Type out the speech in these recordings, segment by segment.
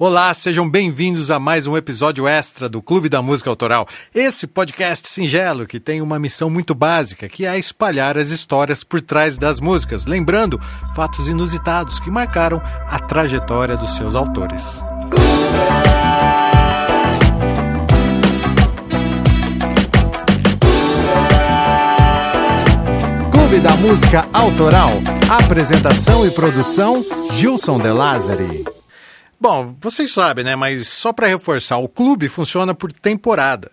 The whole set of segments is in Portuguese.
Olá, sejam bem-vindos a mais um episódio extra do Clube da Música Autoral. Esse podcast singelo que tem uma missão muito básica, que é espalhar as histórias por trás das músicas, lembrando fatos inusitados que marcaram a trajetória dos seus autores. Clube da Música Autoral. Apresentação e produção Gilson De Lázari. Bom, vocês sabem, né? Mas só para reforçar, o clube funciona por temporada.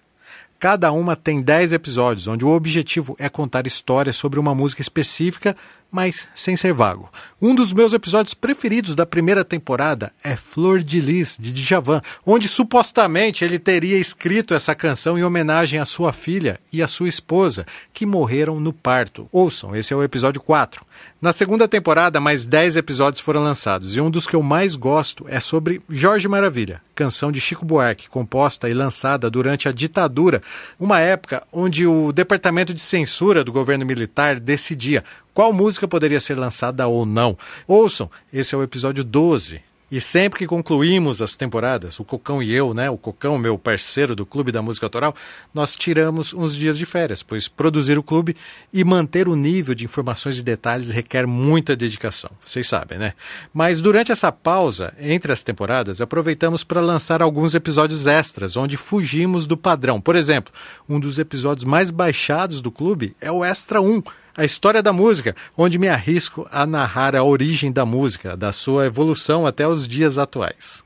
Cada uma tem 10 episódios, onde o objetivo é contar histórias sobre uma música específica mas sem ser vago. Um dos meus episódios preferidos da primeira temporada é Flor de Lis, de Djavan, onde supostamente ele teria escrito essa canção em homenagem à sua filha e à sua esposa, que morreram no parto. Ouçam, esse é o episódio 4. Na segunda temporada, mais 10 episódios foram lançados, e um dos que eu mais gosto é sobre Jorge Maravilha, canção de Chico Buarque, composta e lançada durante a ditadura, uma época onde o Departamento de Censura do governo militar decidia qual música poderia ser lançada ou não. Ouçam, esse é o episódio 12. E sempre que concluímos as temporadas, o Cocão e eu, né, o Cocão, meu parceiro do Clube da Música Autoral, nós tiramos uns dias de férias, pois produzir o clube e manter o nível de informações e detalhes requer muita dedicação, vocês sabem, né? Mas durante essa pausa entre as temporadas, aproveitamos para lançar alguns episódios extras, onde fugimos do padrão. Por exemplo, um dos episódios mais baixados do clube é o Extra 1, a história da música, onde me arrisco a narrar a origem da música, da sua evolução até os dias atuais.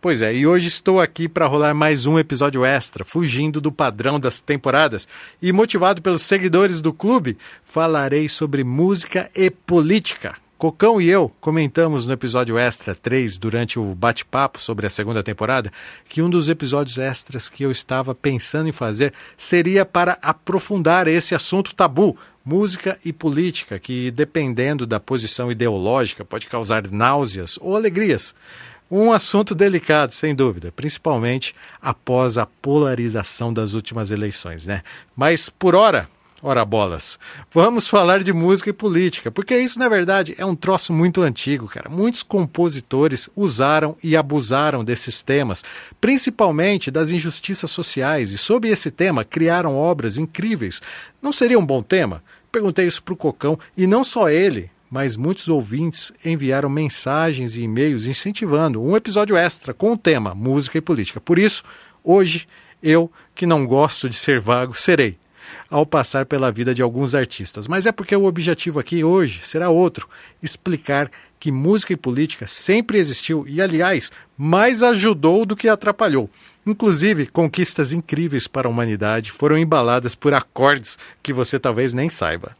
Pois é, e hoje estou aqui para rolar mais um episódio extra, fugindo do padrão das temporadas e motivado pelos seguidores do clube, falarei sobre música e política. Cocão e eu comentamos no episódio extra 3, durante o bate-papo sobre a segunda temporada, que um dos episódios extras que eu estava pensando em fazer seria para aprofundar esse assunto tabu, música e política, que dependendo da posição ideológica pode causar náuseas ou alegrias. Um assunto delicado, sem dúvida, principalmente após a polarização das últimas eleições, né? Mas por hora, Ora bolas, vamos falar de música e política, porque isso na verdade é um troço muito antigo, cara. Muitos compositores usaram e abusaram desses temas, principalmente das injustiças sociais, e sob esse tema criaram obras incríveis. Não seria um bom tema? Perguntei isso para o Cocão e não só ele, mas muitos ouvintes enviaram mensagens e e-mails incentivando um episódio extra com o tema música e política. Por isso, hoje, eu, que não gosto de ser vago, serei ao passar pela vida de alguns artistas. Mas é porque o objetivo aqui hoje será outro: explicar que música e política sempre existiu e, aliás, mais ajudou do que atrapalhou. Inclusive, conquistas incríveis para a humanidade foram embaladas por acordes que você talvez nem saiba.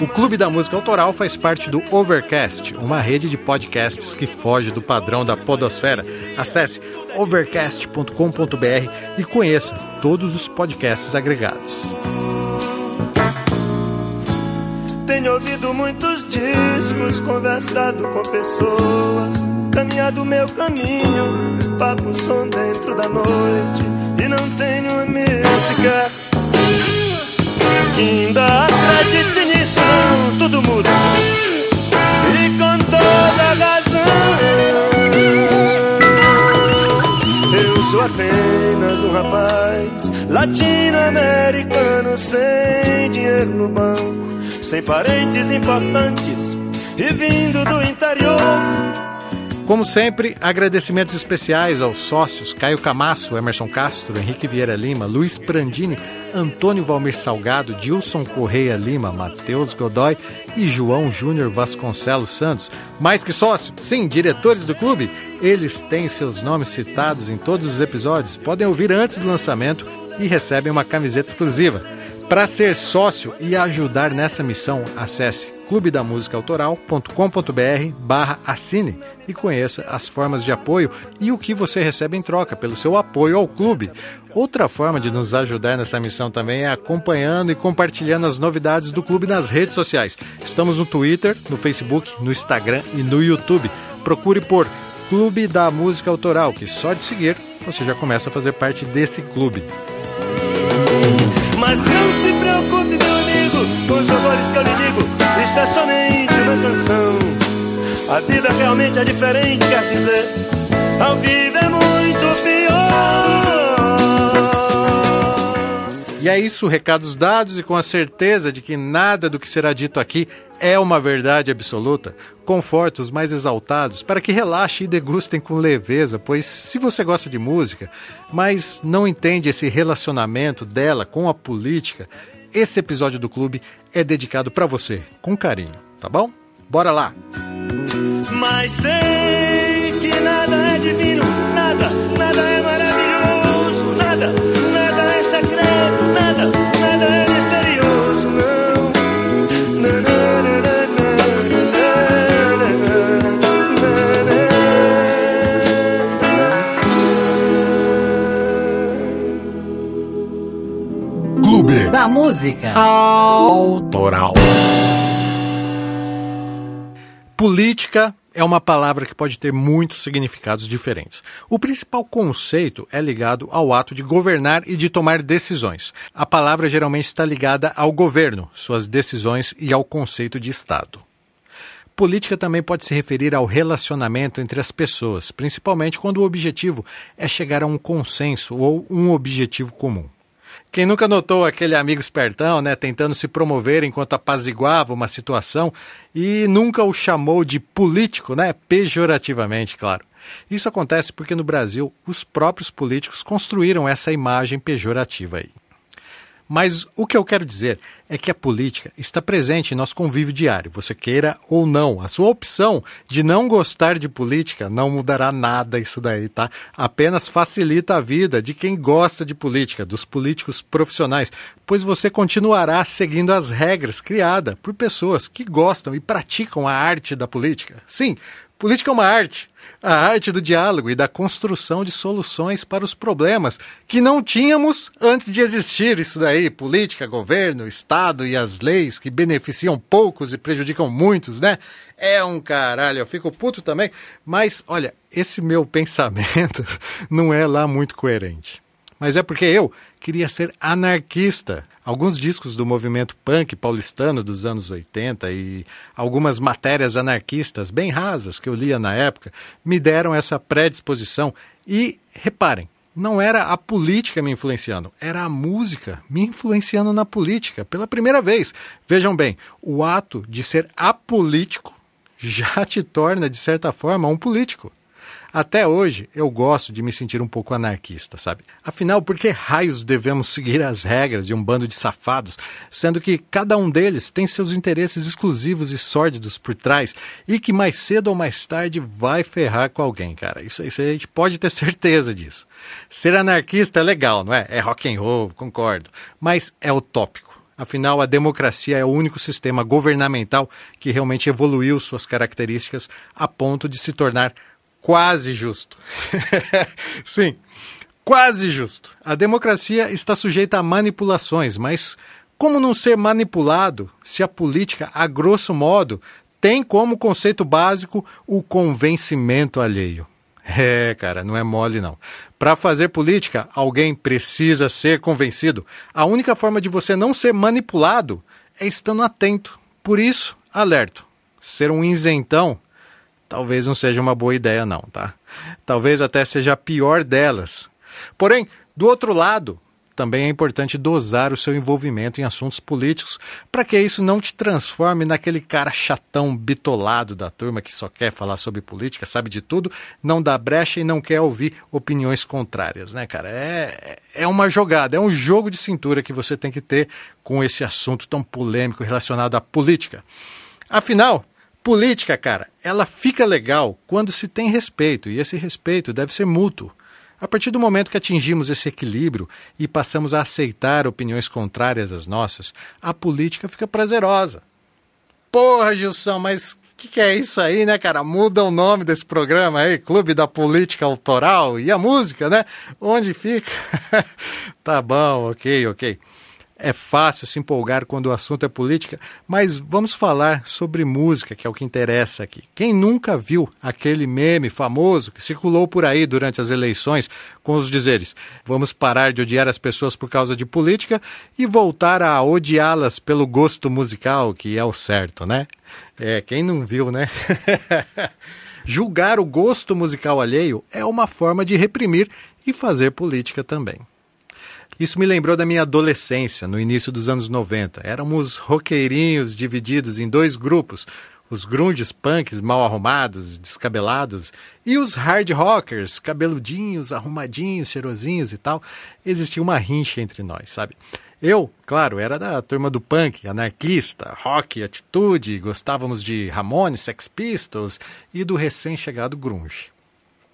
O Clube da Música Autoral faz parte do Overcast, uma rede de podcasts que foge do padrão da podosfera. Acesse overcast.com.br e conheça todos os podcasts agregados. Tenho ouvido muitos discos, conversado com pessoas, caminhado meu caminho, papo som dentro da noite e não tenho amigo sequer ainda acredite nisso não, tudo muda. E com toda razão. Eu sou apenas um rapaz Latino-americano sem dinheiro no banco Sem parentes importantes e vindo do interior Como sempre, agradecimentos especiais aos sócios Caio Camasso, Emerson Castro, Henrique Vieira Lima, Luiz Prandini, Antônio Valmir Salgado, Dilson Correia Lima, Matheus Godoy e João Júnior Vasconcelos Santos. Mais que sócio, sim, diretores do clube. Eles têm seus nomes citados em todos os episódios, podem ouvir antes do lançamento e recebem uma camiseta exclusiva. Para ser sócio e ajudar nessa missão, acesse clubedamusicaautoral.com.br barra assine e conheça as formas de apoio e o que você recebe em troca pelo seu apoio ao clube. Outra forma de nos ajudar nessa missão também é acompanhando e compartilhando as novidades do clube nas redes sociais. Estamos no Twitter, no Facebook, no Instagram e no YouTube. Procure por Clube da Música Autoral, que só de seguir você já começa a fazer parte desse clube. Mas não se preocupe, amigo, com os que eu lhe digo. Isto é somente uma canção. A vida realmente é diferente, quer dizer, ao vivo é muito pior. E é isso, recados dados e com a certeza de que nada do que será dito aqui é uma verdade absoluta. Conforte os mais exaltados para que relaxem e degustem com leveza, pois se você gosta de música, mas não entende esse relacionamento dela com a política, esse episódio do clube é dedicado para você, com carinho, tá bom? Bora lá! Mas sei que nada é divino, nada, nada é maravilhoso, nada, da música Autoral. Política é uma palavra que pode ter muitos significados diferentes. O principal conceito é ligado ao ato de governar e de tomar decisões. A palavra geralmente está ligada ao governo, suas decisões e ao conceito de Estado. Política também pode se referir ao relacionamento entre as pessoas, principalmente quando o objetivo é chegar a um consenso ou um objetivo comum. Quem nunca notou aquele amigo espertão, né, tentando se promover enquanto apaziguava uma situação e nunca o chamou de político, né, pejorativamente, claro. Isso acontece porque no Brasil os próprios políticos construíram essa imagem pejorativa aí. Mas o que eu quero dizer é que a política está presente em nosso convívio diário, você queira ou não. A sua opção de não gostar de política não mudará nada isso daí, tá? Apenas facilita a vida de quem gosta de política, dos políticos profissionais, pois você continuará seguindo as regras criadas por pessoas que gostam e praticam a arte da política. Sim, política é uma arte a arte do diálogo e da construção de soluções para os problemas que não tínhamos antes de existir isso daí, política, governo, Estado e as leis que beneficiam poucos e prejudicam muitos, né? É um caralho, eu fico puto também, mas olha, esse meu pensamento não é lá muito coerente. Mas é porque eu queria ser anarquista. Alguns discos do movimento punk paulistano dos anos 80 e algumas matérias anarquistas bem rasas que eu lia na época me deram essa predisposição. E reparem, não era a política me influenciando, era a música me influenciando na política pela primeira vez. Vejam bem, o ato de ser apolítico já te torna, de certa forma, um político. Até hoje eu gosto de me sentir um pouco anarquista, sabe? Afinal, por que raios devemos seguir as regras de um bando de safados, sendo que cada um deles tem seus interesses exclusivos e sórdidos por trás e que mais cedo ou mais tarde vai ferrar com alguém, cara? Isso, isso a gente pode ter certeza disso. Ser anarquista é legal, não é? É rock and roll, concordo, mas é utópico. Afinal, a democracia é o único sistema governamental que realmente evoluiu suas características a ponto de se tornar quase justo. Sim, quase justo. A democracia está sujeita a manipulações, mas como não ser manipulado se a política, a grosso modo, tem como conceito básico o convencimento alheio? É, cara, não é mole não. Para fazer política, alguém precisa ser convencido. A única forma de você não ser manipulado é estando atento. Por isso, alerto. Ser um isentão talvez não seja uma boa ideia, não, tá? Talvez até seja a pior delas. Porém, do outro lado, também é importante dosar o seu envolvimento em assuntos políticos para que isso não te transforme naquele cara chatão bitolado da turma que só quer falar sobre política, sabe de tudo, não dá brecha e não quer ouvir opiniões contrárias, né, cara? É, é uma jogada, é um jogo de cintura que você tem que ter com esse assunto tão polêmico relacionado à política. Afinal, política, cara, ela fica legal quando se tem respeito, e esse respeito deve ser mútuo. A partir do momento que atingimos esse equilíbrio e passamos a aceitar opiniões contrárias às nossas, a política fica prazerosa. Porra, Gilson, mas o que, que, é isso aí, né, cara? Muda o nome desse programa aí, Clube da Política Autoral e a música, né? Onde fica? tá bom, ok, ok. É fácil se empolgar quando o assunto é política, mas vamos falar sobre música, que é o que interessa aqui. Quem nunca viu aquele meme famoso que circulou por aí durante as eleições com os dizeres: vamos parar de odiar as pessoas por causa de política e voltar a odiá-las pelo gosto musical, que é o certo, né? É, quem não viu, né? Julgar o gosto musical alheio é uma forma de reprimir e fazer política também. Isso me lembrou da minha adolescência, no início dos anos 90. Éramos roqueirinhos divididos em dois grupos. Os grunges punks mal arrumados, descabelados, e os hard rockers, cabeludinhos, arrumadinhos, cheirosinhos e tal. Existia uma rincha entre nós, sabe? Eu, claro, era da turma do punk, anarquista, rock, atitude, gostávamos de Ramones, Sex Pistols e do recém-chegado grunge.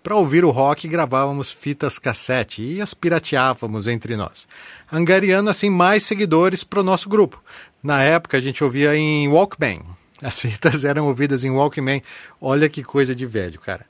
Para ouvir o rock, gravávamos fitas cassete e as pirateávamos entre nós, angariando assim mais seguidores para o nosso grupo. Na época a gente ouvia em Walkman. As fitas eram ouvidas em Walkman. Olha que coisa de velho, cara.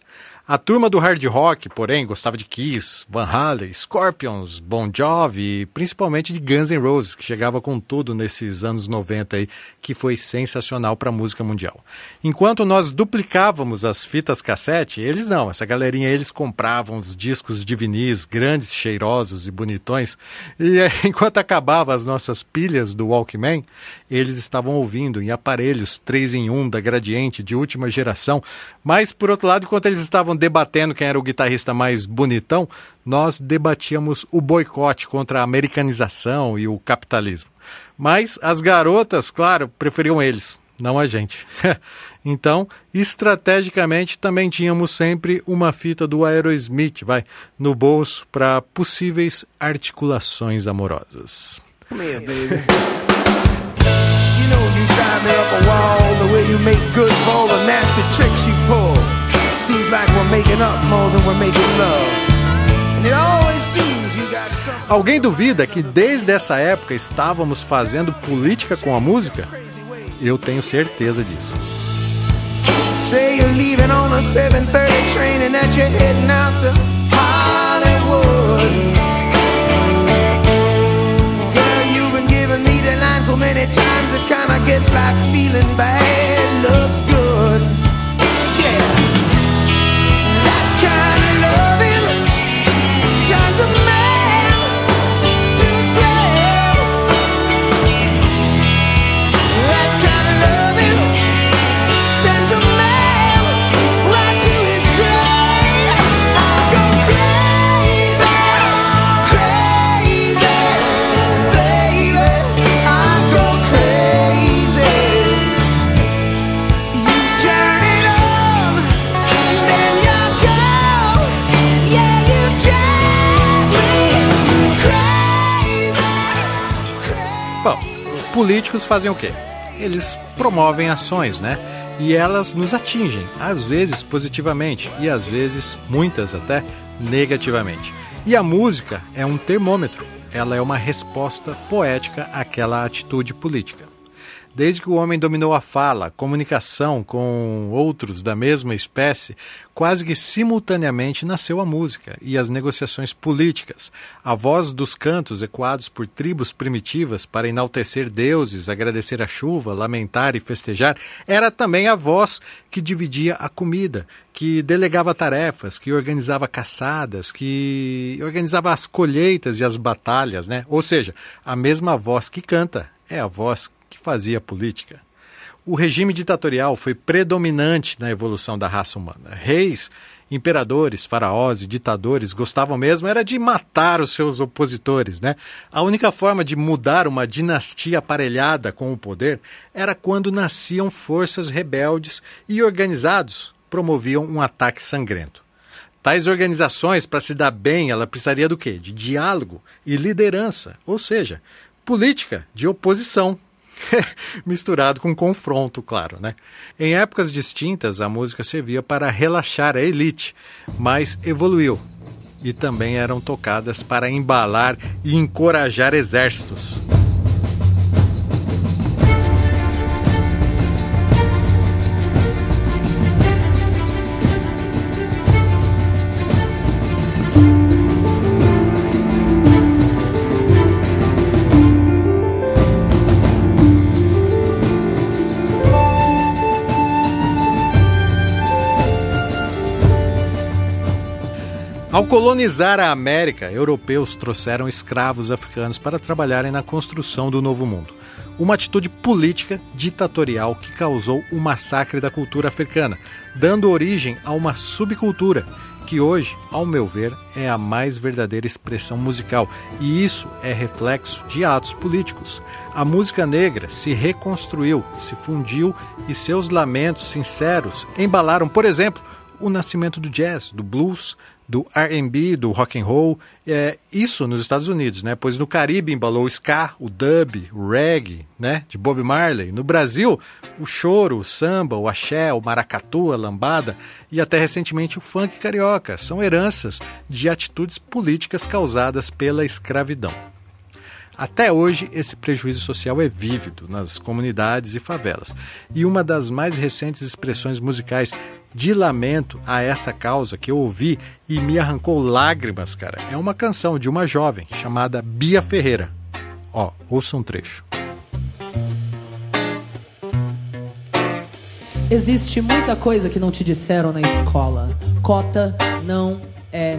A turma do hard rock, porém, gostava de Kiss, Van Halen, Scorpions, Bon Jovi e principalmente de Guns N' Roses, que chegava com tudo nesses anos 90 aí, que foi sensacional para a música mundial. Enquanto nós duplicávamos as fitas cassete, eles não, essa galerinha eles compravam os discos de vinis grandes, cheirosos e bonitões, e enquanto acabava as nossas pilhas do Walkman, eles estavam ouvindo em aparelhos 3 em 1 da Gradiente de última geração, mas por outro lado, enquanto eles estavam debatendo quem era o guitarrista mais bonitão, nós debatíamos o boicote contra a americanização e o capitalismo. Mas as garotas, claro, preferiam eles, não a gente. então, estrategicamente, também tínhamos sempre uma fita do Aerosmith, vai, no bolso para possíveis articulações amorosas. Come here, baby. you know you drive me up a wall the way you make good for all the nasty tricks you pull. Seems like we're making up more than we're making love. And it always seems you got something. Alguém duvida que desde essa época estávamos fazendo política com a música? Eu tenho certeza disso. Say you're leaving on a 7:30 train and that you're heading out to Hollywood. Girl, you've been giving me the line so many times it kinda gets like feeling bad looks good. Políticos fazem o quê? Eles promovem ações, né? E elas nos atingem, às vezes positivamente e às vezes, muitas até, negativamente. E a música é um termômetro, ela é uma resposta poética àquela atitude política. Desde que o homem dominou a fala, comunicação com outros da mesma espécie, quase que simultaneamente nasceu a música e as negociações políticas. A voz dos cantos ecoados por tribos primitivas para enaltecer deuses, agradecer a chuva, lamentar e festejar, era também a voz que dividia a comida, que delegava tarefas, que organizava caçadas, que organizava as colheitas e as batalhas, né? Ou seja, a mesma voz que canta é a voz que fazia política. O regime ditatorial foi predominante na evolução da raça humana. Reis Imperadores, faraós e ditadores gostavam mesmo era de matar os seus opositores, né? A única forma de mudar uma dinastia aparelhada com o poder era quando nasciam forças rebeldes e organizados promoviam um ataque sangrento. Tais organizações, para se dar bem, ela precisaria do quê? De diálogo e liderança, ou seja, política de oposição misturado com confronto, claro, né? Em épocas distintas, a música servia para relaxar a elite, mas evoluiu e também eram tocadas para embalar e encorajar exércitos. Ao colonizar a América, europeus trouxeram escravos africanos para trabalharem na construção do Novo Mundo. Uma atitude política ditatorial que causou o massacre da cultura africana, dando origem a uma subcultura que hoje, ao meu ver, é a mais verdadeira expressão musical, e isso é reflexo de atos políticos. A música negra se reconstruiu, se fundiu e seus lamentos sinceros embalaram, por exemplo, o nascimento do jazz, do blues, do R&B, do rock and roll, é, isso nos Estados Unidos, né? Pois no Caribe embalou o ska, o dub, o reggae, né? De Bob Marley. No Brasil, o choro, o samba, o axé, o maracatu, a lambada e até recentemente o funk carioca são heranças de atitudes políticas causadas pela escravidão. Até hoje, esse prejuízo social é vívido nas comunidades e favelas. E uma das mais recentes expressões musicais de lamento a essa causa que eu ouvi e me arrancou lágrimas, cara, é uma canção de uma jovem chamada Bia Ferreira. Ó, ouça um trecho. Existe muita coisa que não te disseram na escola. Cota não é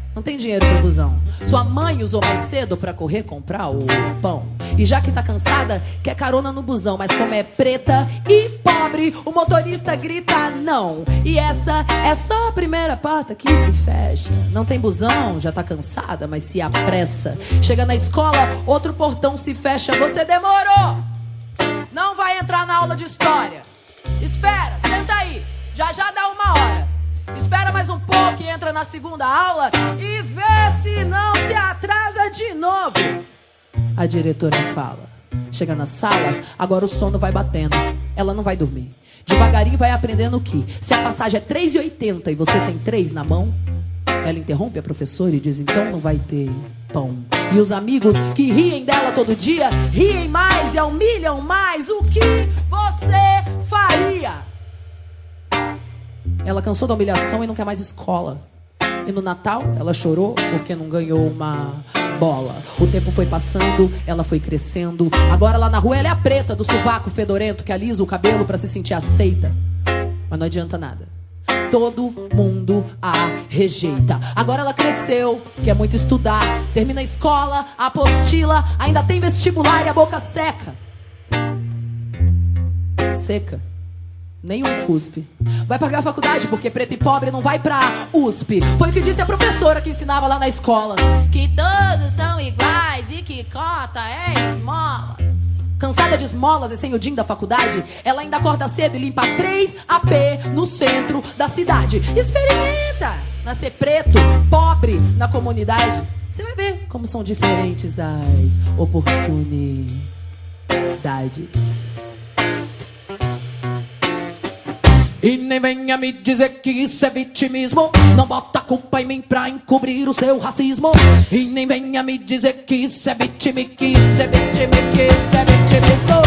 Não tem dinheiro pro busão. Sua mãe usou mais cedo para correr comprar o pão. E já que tá cansada, quer carona no busão. Mas como é preta e pobre, o motorista grita não. E essa é só a primeira porta que se fecha. Não tem busão, já tá cansada, mas se apressa. Chega na escola, outro portão se fecha. Você demorou! Não vai entrar na aula de história. Espera, senta aí. Já já dá uma hora. Espera mais um pouco e entra na segunda aula e vê se não se atrasa de novo. A diretora fala. Chega na sala, agora o sono vai batendo. Ela não vai dormir. Devagarinho vai aprendendo que se a passagem é 3,80 e você tem 3 na mão, ela interrompe a professora e diz: então não vai ter pão. E os amigos que riem dela todo dia riem mais e humilham mais. O que você faria? Ela cansou da humilhação e não quer mais escola. E no Natal, ela chorou porque não ganhou uma bola. O tempo foi passando, ela foi crescendo. Agora lá na rua ela é a preta do sovaco fedorento que alisa o cabelo para se sentir aceita. Mas não adianta nada. Todo mundo a rejeita. Agora ela cresceu, quer muito estudar. Termina a escola, a apostila, ainda tem vestibular e a boca seca. Seca Nenhum cuspe. Vai pagar a faculdade porque preto e pobre não vai pra USP. Foi o que disse a professora que ensinava lá na escola. Que todos são iguais e que cota é esmola. Cansada de esmolas e sem o din da faculdade, ela ainda acorda cedo e limpa 3 AP no centro da cidade. Experimenta nascer preto, pobre na comunidade. Você vai ver como são diferentes as oportunidades. E nem venha me dizer que isso é vitimismo. Não bota culpa em mim pra encobrir o seu racismo. E nem venha me dizer que isso é vitimi, que isso é vitimi, que isso é vitimismo.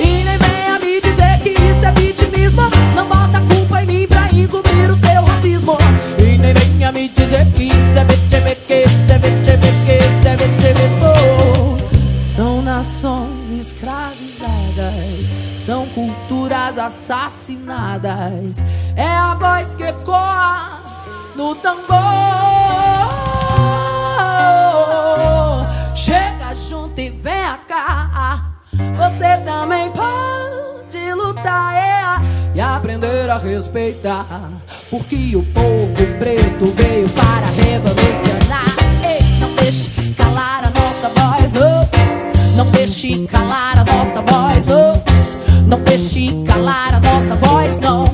E nem venha me dizer que isso é vitimismo. Não bota culpa em mim pra encobrir o seu racismo. E nem venha me dizer que isso é vitimi, que isso é vitimi, que isso é vitimismo. São nações escravas assassinadas. É a voz que ecoa no tambor. Chega junto e vem cá. Você também pode lutar é, e aprender a respeitar. Porque o povo preto veio para revolucionar. Ei, não deixe calar a nossa voz, não. Não deixe calar a nossa voz, não. Não deixe calar a nossa voz, não.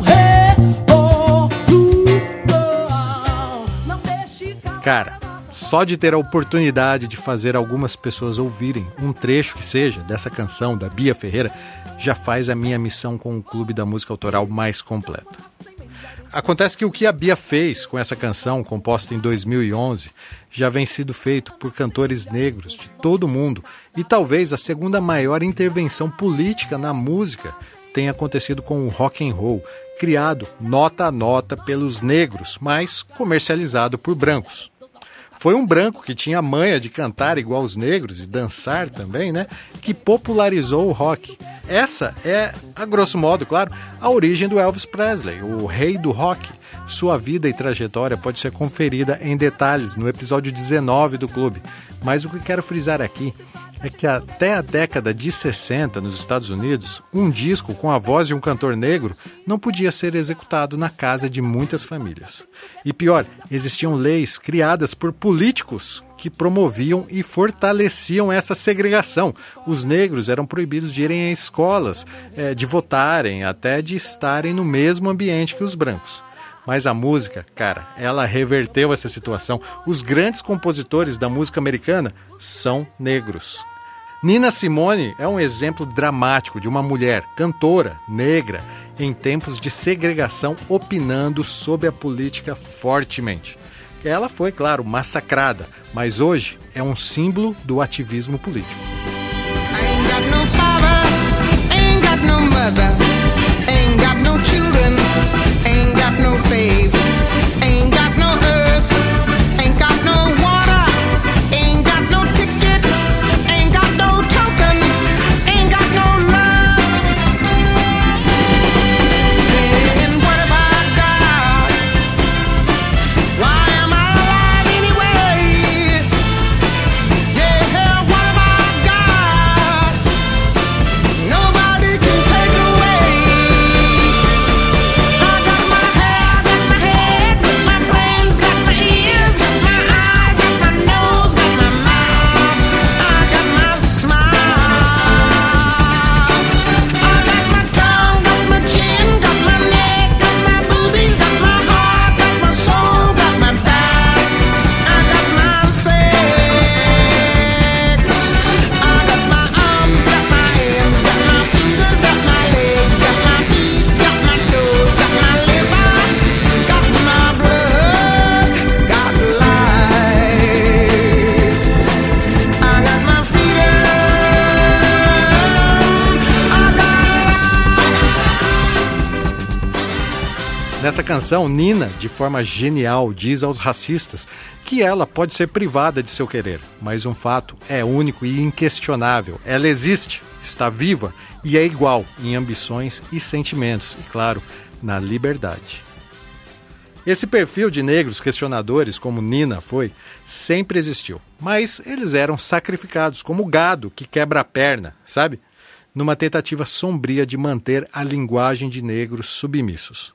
Cara, só de ter a oportunidade de fazer algumas pessoas ouvirem um trecho que seja dessa canção da Bia Ferreira já faz a minha missão com o Clube da Música Autoral mais completa. Acontece que o que a Bia fez com essa canção, composta em 2011, já vem sido feito por cantores negros de todo o mundo e talvez a segunda maior intervenção política na música tenha acontecido com o rock and roll, criado nota a nota pelos negros, mas comercializado por brancos. Foi um branco que tinha manha de cantar igual os negros e dançar também, né? Que popularizou o rock. Essa é, a grosso modo, claro, a origem do Elvis Presley, o rei do rock. Sua vida e trajetória pode ser conferida em detalhes no episódio 19 do clube. Mas o que quero frisar aqui é que até a década de 60 nos Estados Unidos, um disco com a voz de um cantor negro não podia ser executado na casa de muitas famílias. E pior, existiam leis criadas por políticos que promoviam e fortaleciam essa segregação. Os negros eram proibidos de irem a escolas, eh, de votarem, até de estarem no mesmo ambiente que os brancos. Mas a música, cara, ela reverteu essa situação. Os grandes compositores da música americana são negros. Nina Simone é um exemplo dramático de uma mulher cantora negra em tempos de segregação opinando sobre a política fortemente. Ela foi, claro, massacrada, mas hoje é um símbolo do ativismo político. Nessa canção, Nina, de forma genial, diz aos racistas que ela pode ser privada de seu querer, mas um fato é único e inquestionável: ela existe, está viva e é igual em ambições e sentimentos, e claro, na liberdade. Esse perfil de negros questionadores, como Nina foi, sempre existiu, mas eles eram sacrificados como gado que quebra a perna, sabe? Numa tentativa sombria de manter a linguagem de negros submissos.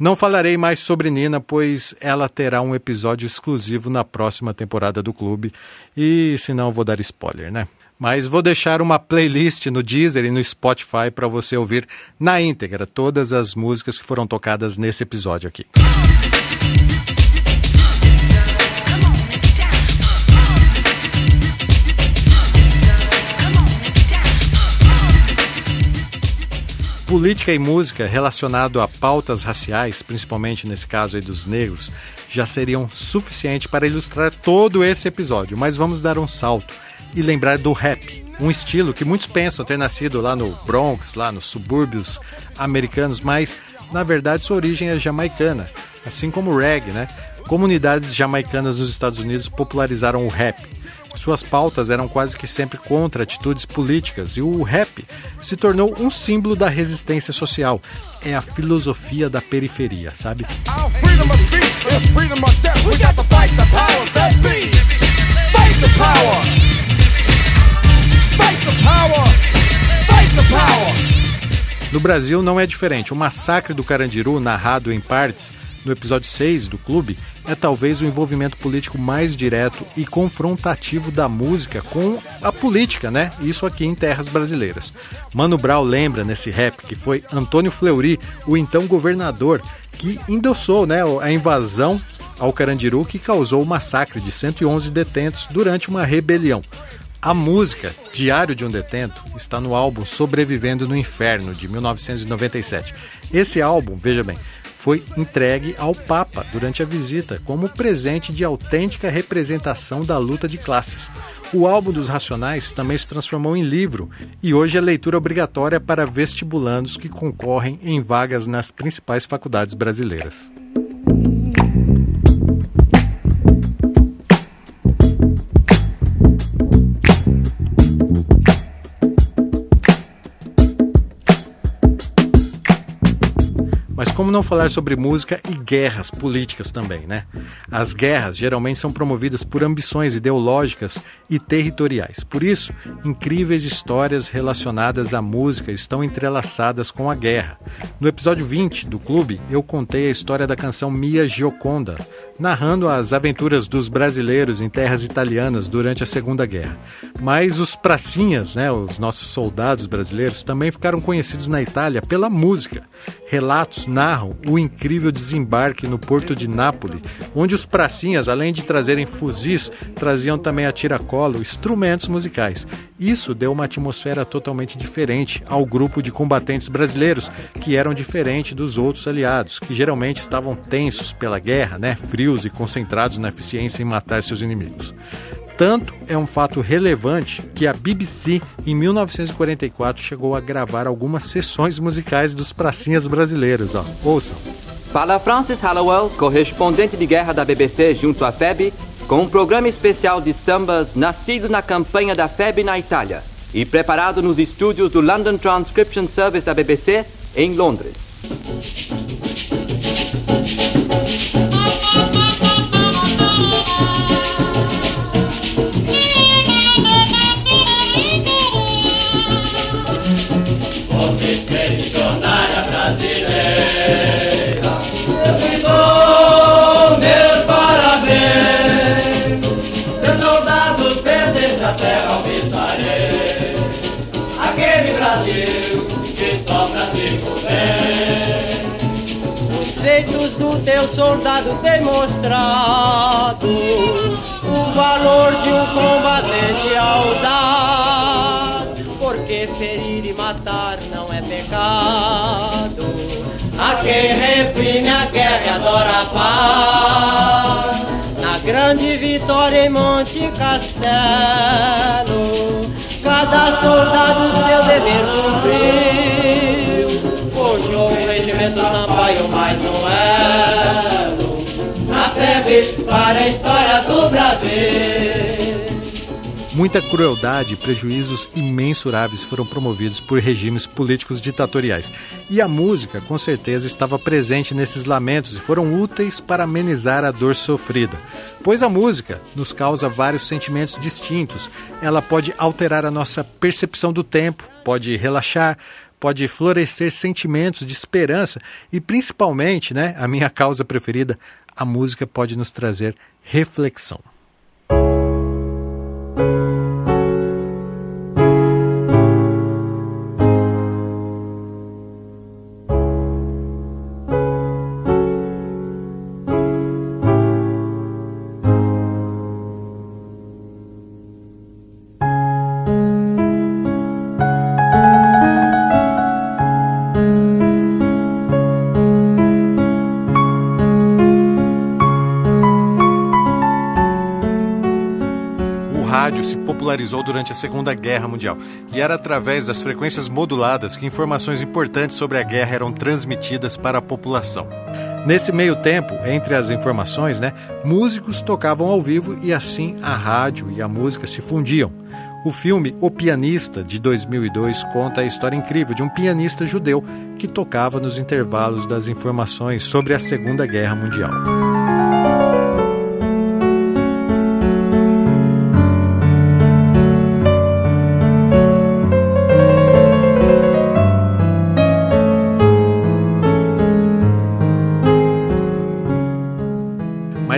Não falarei mais sobre Nina, pois ela terá um episódio exclusivo na próxima temporada do clube, e senão vou dar spoiler, né? Mas vou deixar uma playlist no Deezer e no Spotify para você ouvir na íntegra todas as músicas que foram tocadas nesse episódio aqui. Política e música relacionado a pautas raciais, principalmente nesse caso aí dos negros, já seriam suficiente para ilustrar todo esse episódio, mas vamos dar um salto e lembrar do rap, um estilo que muitos pensam ter nascido lá no Bronx, lá nos subúrbios americanos, mas na verdade sua origem é jamaicana, assim como o reggae, né? Comunidades jamaicanas nos Estados Unidos popularizaram o rap Suas pautas eram quase que sempre contra atitudes políticas e o rap se tornou um símbolo da resistência social. É a filosofia da periferia, sabe? No Brasil não é diferente. O massacre do Carandiru, narrado em partes no episódio 6 do clube, é talvez o envolvimento político mais direto e confrontativo da música com a política, né? Isso aqui em terras brasileiras. Mano Brown lembra nesse rap que foi Antônio Fleury, o então governador, que endossou né, a invasão ao Carandiru que causou o massacre de 111 detentos durante uma rebelião. A música Diário de um Detento está no álbum Sobrevivendo no Inferno, de 1997. Esse álbum, veja bem, foi entregue ao Papa durante a visita como presente de autêntica representação da luta de classes. O álbum dos Racionais também se transformou em livro e hoje é leitura obrigatória para vestibulandos que concorrem em vagas nas principais faculdades brasileiras. Como não falar sobre música e guerras políticas também, né? As guerras geralmente são promovidas por ambições ideológicas e territoriais. Por isso, incríveis histórias relacionadas à música estão entrelaçadas com a guerra. No episódio 20 do clube, eu contei a história da canção Mia Gioconda, narrando as aventuras dos brasileiros em terras italianas durante a Segunda Guerra. Mas os pracinhas, né, os nossos soldados brasileiros, também ficaram conhecidos na Itália pela música. Relatos narram o incrível desembarque no porto de Nápoles, onde os pracinhas, além de trazerem fuzis, traziam também a tiracolo, instrumentos musicais. Isso deu uma atmosfera totalmente diferente ao grupo de combatentes brasileiros, que eram diferentes dos outros aliados, que geralmente estavam tensos pela guerra, né, frios e concentrados na eficiência em matar seus inimigos. Tanto é um fato relevante que a BBC, em 1944, chegou a gravar algumas sessões musicais dos pracinhas brasileiros. Ó. Ouçam. Fala Francis Hallowell, correspondente de guerra da BBC junto à FEB, com um programa especial de sambas nascido na campanha da FEB na Itália e preparado nos estúdios do London Transcription Service da BBC em Londres. Teu soldado tem mostrado o valor de um combatente audaz. Porque ferir e matar não é pecado. A quem reprime a guerra e adora a paz. Na grande vitória em Monte Castelo, cada soldado seu dever cumpriu. Forjou o regimento Sampaio mais um elo na febre para a história do Brasil. Muita crueldade e prejuízos imensuráveis foram promovidos por regimes políticos ditatoriais. E a música, com certeza, estava presente nesses lamentos e foram úteis para amenizar a dor sofrida. Pois a música nos causa vários sentimentos distintos. Ela pode alterar a nossa percepção do tempo, pode relaxar, pode florescer sentimentos de esperança e principalmente, né, a minha causa preferida, a música pode nos trazer reflexão. Popularizou durante a Segunda Guerra Mundial e era através das frequências moduladas que informações importantes sobre a guerra eram transmitidas para a população. Nesse meio tempo, entre as informações, né, músicos tocavam ao vivo e assim a rádio e a música se fundiam. O filme O Pianista, de 2002, conta a história incrível de um pianista judeu que tocava nos intervalos das informações sobre a Segunda Guerra Mundial.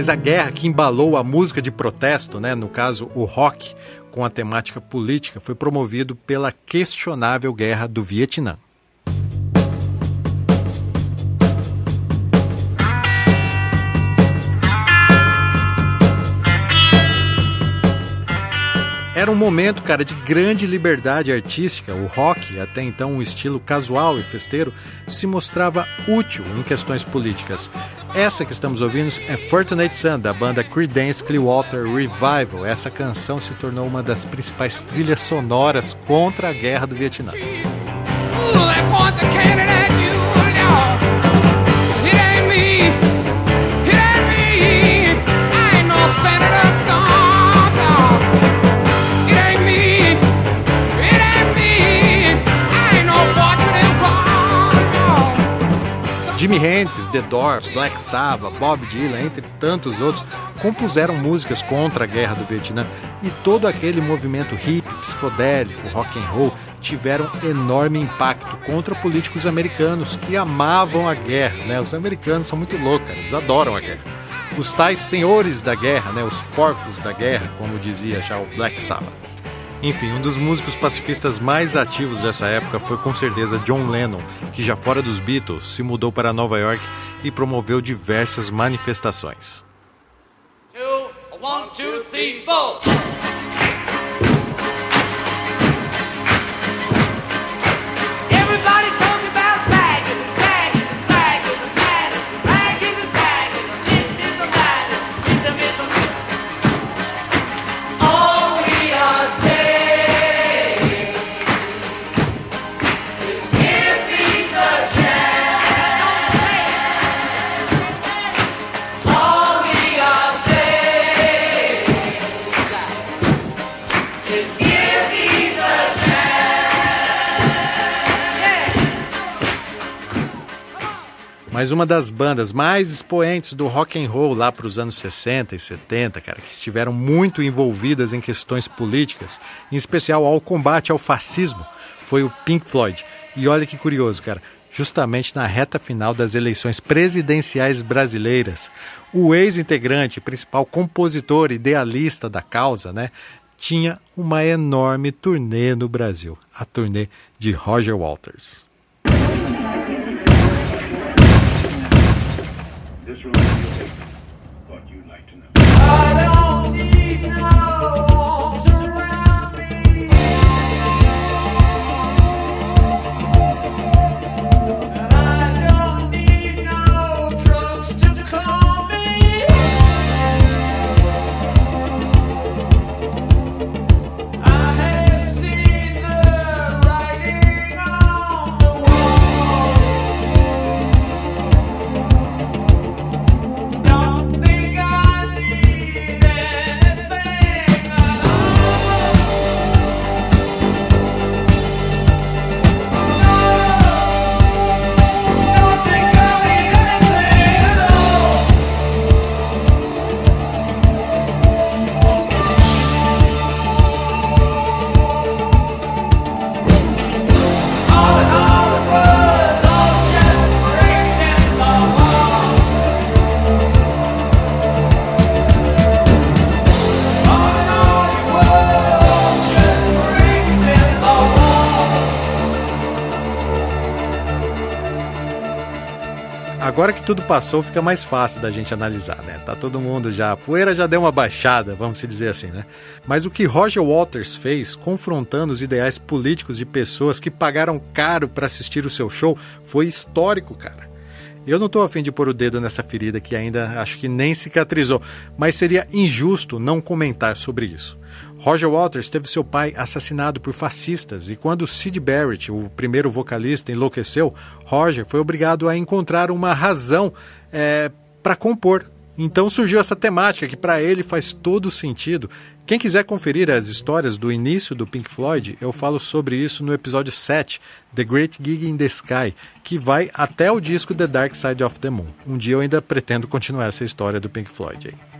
Mas a guerra que embalou a música de protesto, né, no caso o rock, com a temática política, foi promovido pela questionável guerra do Vietnã. Era um momento, cara, de grande liberdade artística. O rock, até então um estilo casual e festeiro, se mostrava útil em questões políticas. Essa que estamos ouvindo é Fortunate Son, da banda Creedence Clearwater Revival. Essa canção se tornou uma das principais trilhas sonoras contra a guerra do Vietnã. Jimi Hendrix, The Doors, Black Sabbath, Bob Dylan, entre tantos outros, compuseram músicas contra a guerra do Vietnã e todo aquele movimento hippie, psicodélico, rock and roll tiveram enorme impacto contra políticos americanos que amavam a guerra, né? Os americanos são muito loucos, eles adoram a guerra. Os tais senhores da guerra, né? Os porcos da guerra, como dizia já o Black Sabbath. Enfim, um dos músicos pacifistas mais ativos dessa época foi com certeza John Lennon, que já fora dos Beatles se mudou para Nova York e promoveu diversas manifestações. Two, one, two, three, Mas uma das bandas mais expoentes do rock and roll lá para os anos 60 e 70, cara, que estiveram muito envolvidas em questões políticas, em especial ao combate ao fascismo, foi o Pink Floyd. E olha que curioso, cara, justamente na reta final das eleições presidenciais brasileiras, o ex-integrante, principal compositor idealista da causa, né, tinha uma enorme turnê no Brasil, a turnê de Roger Walters. Agora que tudo passou, fica mais fácil da gente analisar, né? Tá todo mundo já. A poeira já deu uma baixada, vamos se dizer assim, né? Mas o que Roger Waters fez, confrontando os ideais políticos de pessoas que pagaram caro para assistir o seu show, foi histórico, cara. Eu não estou afim de pôr o dedo nessa ferida que ainda acho que nem cicatrizou, mas seria injusto não comentar sobre isso. Roger Waters teve seu pai assassinado por fascistas e quando Sid Barrett, o primeiro vocalista, enlouqueceu, Roger foi obrigado a encontrar uma razão é, para compor. Então surgiu essa temática que para ele faz todo sentido. Quem quiser conferir as histórias do início do Pink Floyd, eu falo sobre isso no episódio 7, The Great Gig in the Sky, que vai até o disco The Dark Side of the Moon. Um dia eu ainda pretendo continuar essa história do Pink Floyd aí.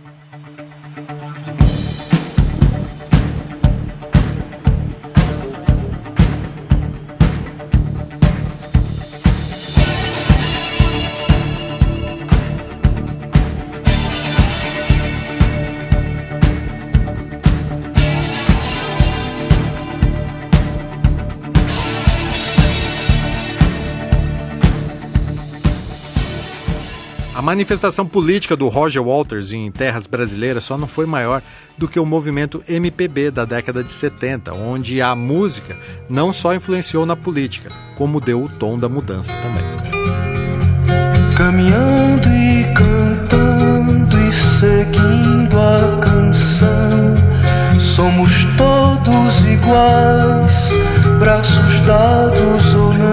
Manifestação política do Roger Walters em terras brasileiras só não foi maior do que o movimento MPB da década de 70, onde a música não só influenciou na política, como deu o tom da mudança também. Caminhando e cantando e seguindo a canção, somos todos iguais, braços dados ou não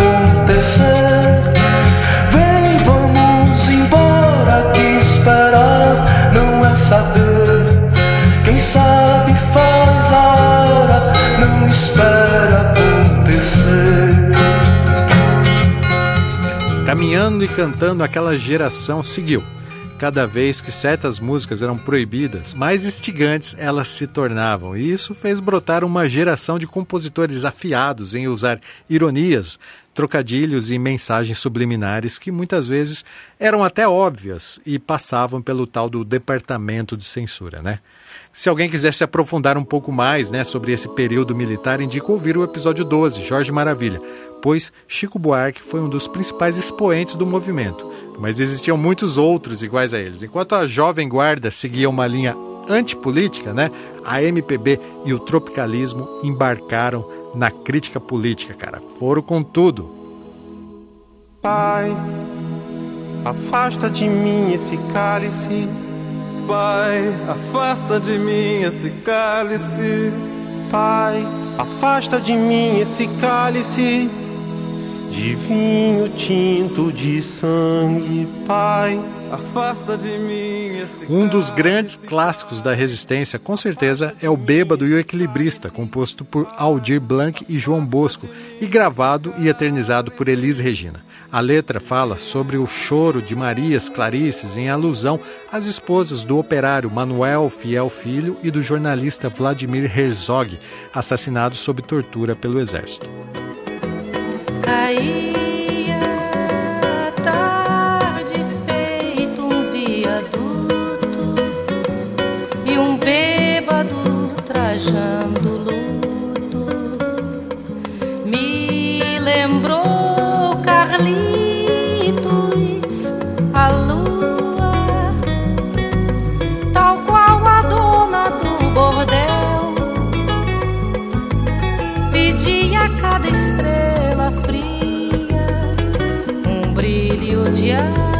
Caminhando e cantando, aquela geração seguiu. Cada vez que certas músicas eram proibidas, mais instigantes elas se tornavam, e isso fez brotar uma geração de compositores afiados em usar ironias, trocadilhos e mensagens subliminares que muitas vezes eram até óbvias e passavam pelo tal do departamento de censura, né? Se alguém quiser se aprofundar um pouco mais né, sobre esse período militar, indico ouvir o episódio 12, Jorge Maravilha, pois Chico Buarque foi um dos principais expoentes do movimento, mas existiam muitos outros iguais a eles. Enquanto a Jovem Guarda seguia uma linha antipolítica, né, a MPB e o tropicalismo embarcaram na crítica política, cara. Foram com tudo. Pai, afasta de mim esse cálice. Pai, afasta de mim esse cálice. Pai, afasta de mim esse cálice de vinho tinto de sangue, Pai. Afasta de mim esse Um dos grandes clássicos da resistência, com certeza, é o Bêbado e o Equilibrista, composto por Aldir Blanc e João Bosco, e gravado e eternizado por Elis Regina. A letra fala sobre o choro de Marias Clarices em alusão às esposas do operário Manuel Fiel Filho e do jornalista Vladimir Herzog, assassinados sob tortura pelo exército. Bêbado trajando luto me lembrou Carlitos a lua tal qual a dona do bordel pedia cada estrela fria, um brilho de aluguel.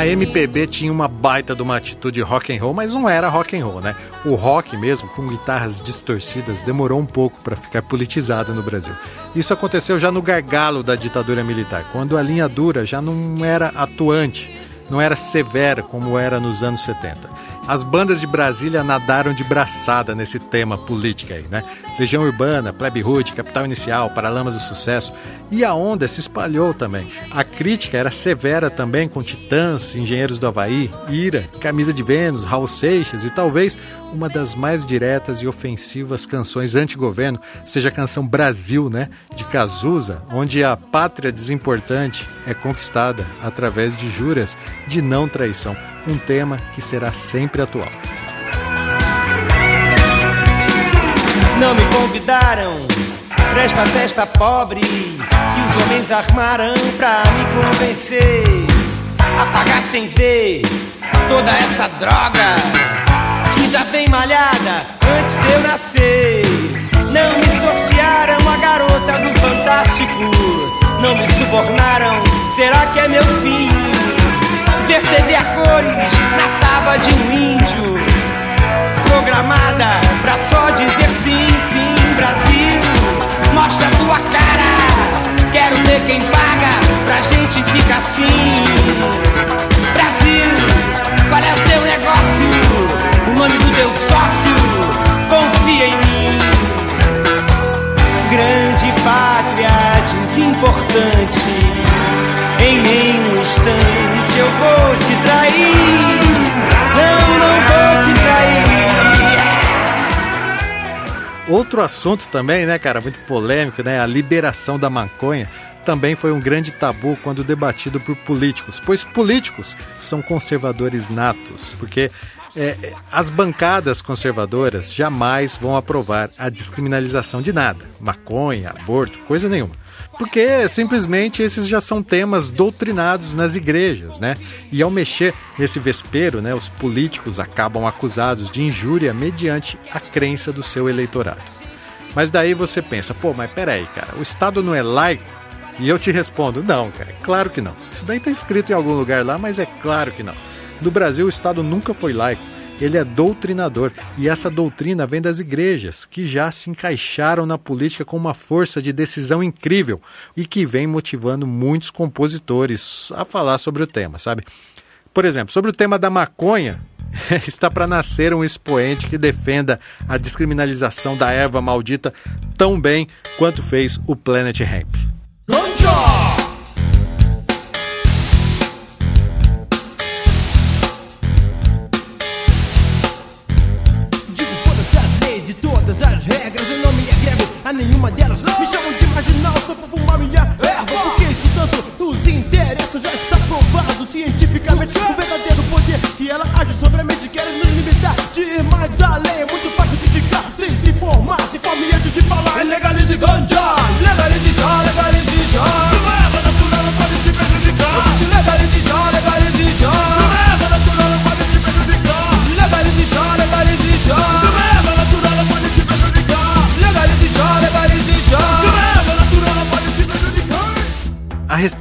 A MPB tinha uma baita de uma atitude rock and roll, mas não era rock and roll, né? O rock mesmo, com guitarras distorcidas, demorou um pouco para ficar politizado no Brasil. Isso aconteceu já no gargalo da ditadura militar, quando a linha dura já não era atuante, não era severa como era nos anos 70. As bandas de Brasília nadaram de braçada nesse tema política aí, né? Legião Urbana, Plebe Rude, Capital Inicial, Paralamas do Sucesso. E a onda se espalhou também. A crítica era severa também com Titãs, Engenheiros do Havaí, Ira, Camisa de Vênus, Raul Seixas e talvez uma das mais diretas e ofensivas canções anti-governo seja a canção Brasil, né? De Cazuza, onde a pátria desimportante é conquistada através de juras de não traição. Um tema que será sempre atual. Não me convidaram pra esta festa pobre que os homens armaram pra me convencer a pagar sem ver toda essa droga que já vem malhada antes de eu nascer. Não me sortearam a garota do Fantástico, não me subornaram. Será que é meu fim? TV a cores na tábua de um índio, programada pra só dizer sim, sim, Brasil. Mostra a tua cara, quero ver quem paga pra gente ficar assim. Brasil, qual é o teu negócio? O nome do teu sócio, confia em mim. Grande pátria desimportante, em nenhum instante eu vou te trair. Não, não vou te trair. Outro assunto também, né, cara, muito polêmico, né? A liberação da maconha também foi um grande tabu quando debatido por políticos, pois políticos são conservadores natos, porque é, é, as bancadas conservadoras jamais vão aprovar a descriminalização de nada, maconha, aborto, coisa nenhuma. Porque simplesmente esses já são temas doutrinados nas igrejas, né? E ao mexer nesse vespeiro, né, os políticos acabam acusados de injúria mediante a crença do seu eleitorado. Mas daí você pensa, pô, mas peraí, cara, o Estado não é laico? E eu te respondo, não, cara, claro que não. Isso daí está escrito em algum lugar lá, mas é claro que não. No Brasil, o Estado nunca foi laico. Ele é doutrinador e essa doutrina vem das igrejas, que já se encaixaram na política com uma força de decisão incrível e que vem motivando muitos compositores a falar sobre o tema, sabe? Por exemplo, sobre o tema da maconha, está para nascer um expoente que defenda a descriminalização da erva maldita tão bem quanto fez o Planet Hemp. Digo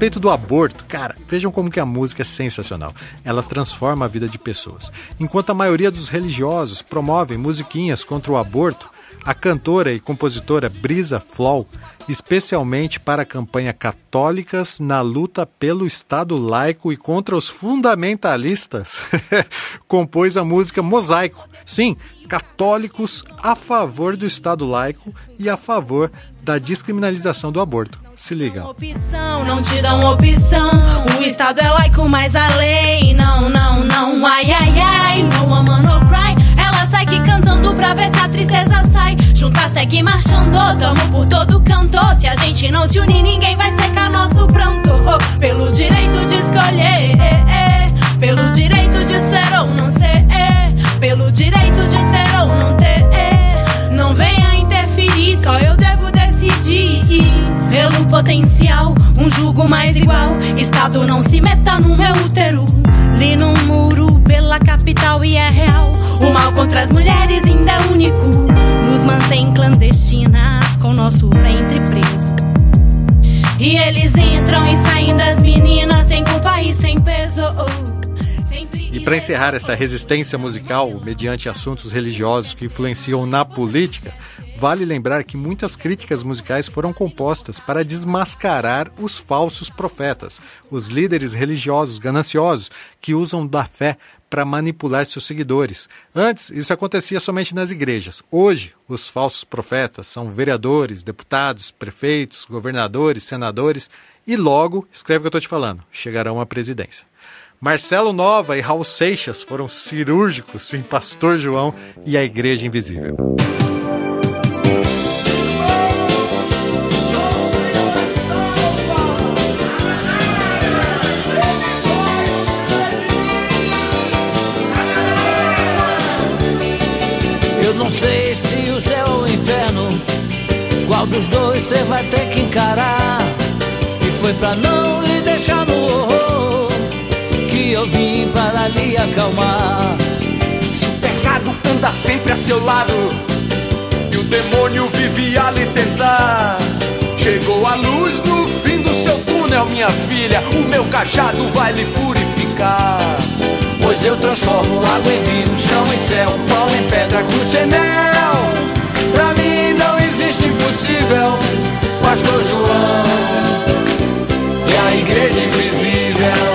respeito do aborto, cara, vejam como que a música é sensacional. Ela transforma a vida de pessoas. Enquanto a maioria dos religiosos promovem musiquinhas contra o aborto, a cantora e compositora Brisa Flow, especialmente para a campanha Católicas na luta pelo Estado laico e contra os fundamentalistas, compôs a música Mosaico. Sim, católicos a favor do Estado laico e a favor da descriminalização do aborto. Se liga. opção, não te dão opção. O Estado é laico, mas a lei não, não, não. Ai, ai, ai, no woman no cry. Ela segue cantando pra ver se a tristeza sai. Juntar, segue marchando, tamo por todo canto. Se a gente não se unir, ninguém vai secar nosso pranto. Oh, pelo direito de escolher, eh, eh. pelo direito de ser ou não ser, eh. pelo direito de ter ou não ter. Não venha interferir, só eu devo decidir. Pelo potencial, um jugo mais igual. Estado não se meta no meu útero. Li num muro pela capital e é real. O mal contra as mulheres ainda é único. Nos mantém clandestinas com nosso ventre preso. E eles entram e saem das meninas sem culpa e sem peso. E para encerrar essa resistência musical mediante assuntos religiosos que influenciam na política, vale lembrar que muitas críticas musicais foram compostas para desmascarar os falsos profetas, os líderes religiosos gananciosos que usam da fé para manipular seus seguidores. Antes, isso acontecia somente nas igrejas. Hoje, os falsos profetas são vereadores, deputados, prefeitos, governadores, senadores e logo, escreve o que eu estou te falando, chegarão à presidência. Marcelo Nova e Raul Seixas foram cirúrgicos em Pastor João e a Igreja Invisível. Dos dois você vai ter que encarar. E foi pra não lhe deixar no horror que eu vim para lhe acalmar. Se o pecado anda sempre a seu lado e o demônio vive a lhe tentar, chegou a luz no fim do seu túnel, minha filha. O meu cajado vai lhe purificar. Pois eu transformo água em vinho, chão em céu, pau em pedra, cruz em mel. Impossível, Pastor João e a igreja invisível.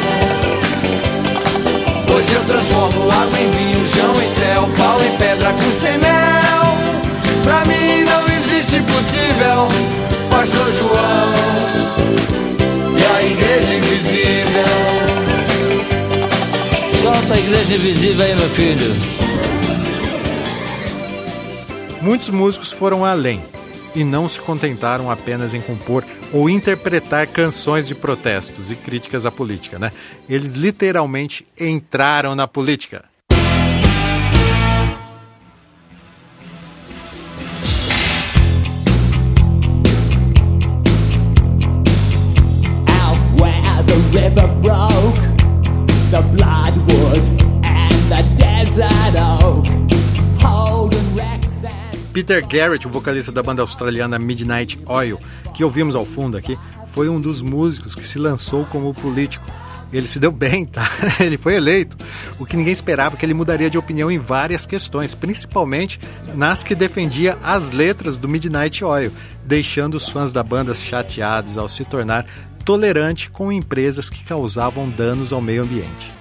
Pois eu transformo água em vinho, chão em céu, pau em pedra, cruz em mel. Pra mim não existe impossível, Pastor João e a igreja invisível. Solta a igreja invisível aí, meu filho. Muitos músicos foram além e não se contentaram apenas em compor ou interpretar canções de protestos e críticas à política, né? Eles literalmente entraram na política. River broke, the bloodwood and the desert oak, Peter Garrett, o vocalista da banda australiana Midnight Oil, que ouvimos ao fundo aqui, foi um dos músicos que se lançou como político. Ele se deu bem, tá? Ele foi eleito. O que ninguém esperava que ele mudaria de opinião em várias questões, principalmente nas que defendia as letras do Midnight Oil, deixando os fãs da banda chateados ao se tornar tolerante com empresas que causavam danos ao meio ambiente.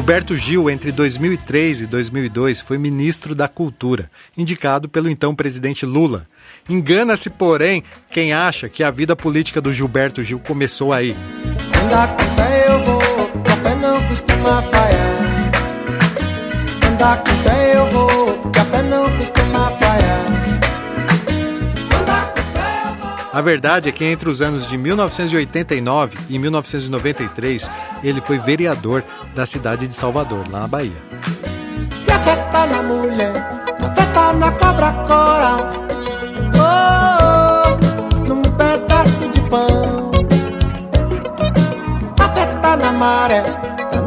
Gilberto Gil, entre 2003 e 2002, foi ministro da Cultura, indicado pelo então presidente Lula. Engana-se, porém, quem acha que a vida política do Gilberto Gil começou aí. Andar com fé eu vou, café não costuma falhar. Andar com fé eu vou, café não costuma falhar. A verdade é que entre os anos de 1989 e 1993, ele foi vereador da cidade de Salvador, lá na Bahia. Café tá na mulher, café tá na cobra coral. Oh, num pedaço de pão. Café tá na maré,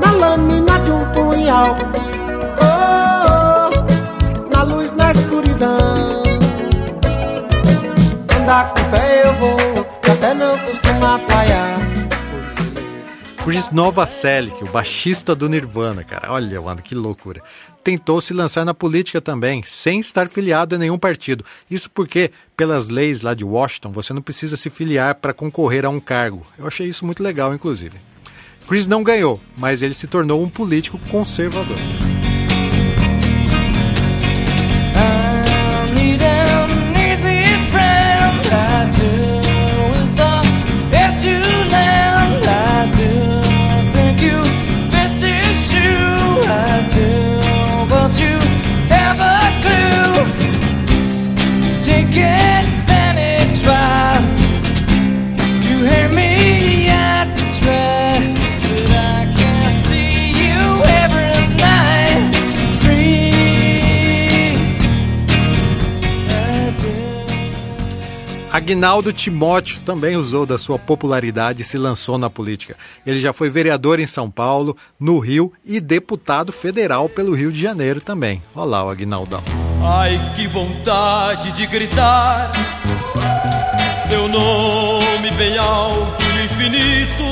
na lâmina de um punhal. Andar com fé eu vou, café não costuma falhar. Chris Novoselic, o baixista do Nirvana, cara, olha, mano, que loucura. Tentou se lançar na política também, sem estar filiado a nenhum partido. Isso porque, pelas leis lá de Washington, você não precisa se filiar para concorrer a um cargo. Eu achei isso muito legal, inclusive. Chris não ganhou, mas ele se tornou um político conservador. Agnaldo Timóteo também usou da sua popularidade e se lançou na política. Ele já foi vereador em São Paulo, no Rio e deputado federal pelo Rio de Janeiro também. Olha lá o Agnaldão. Ai, que vontade de gritar seu nome bem alto no infinito.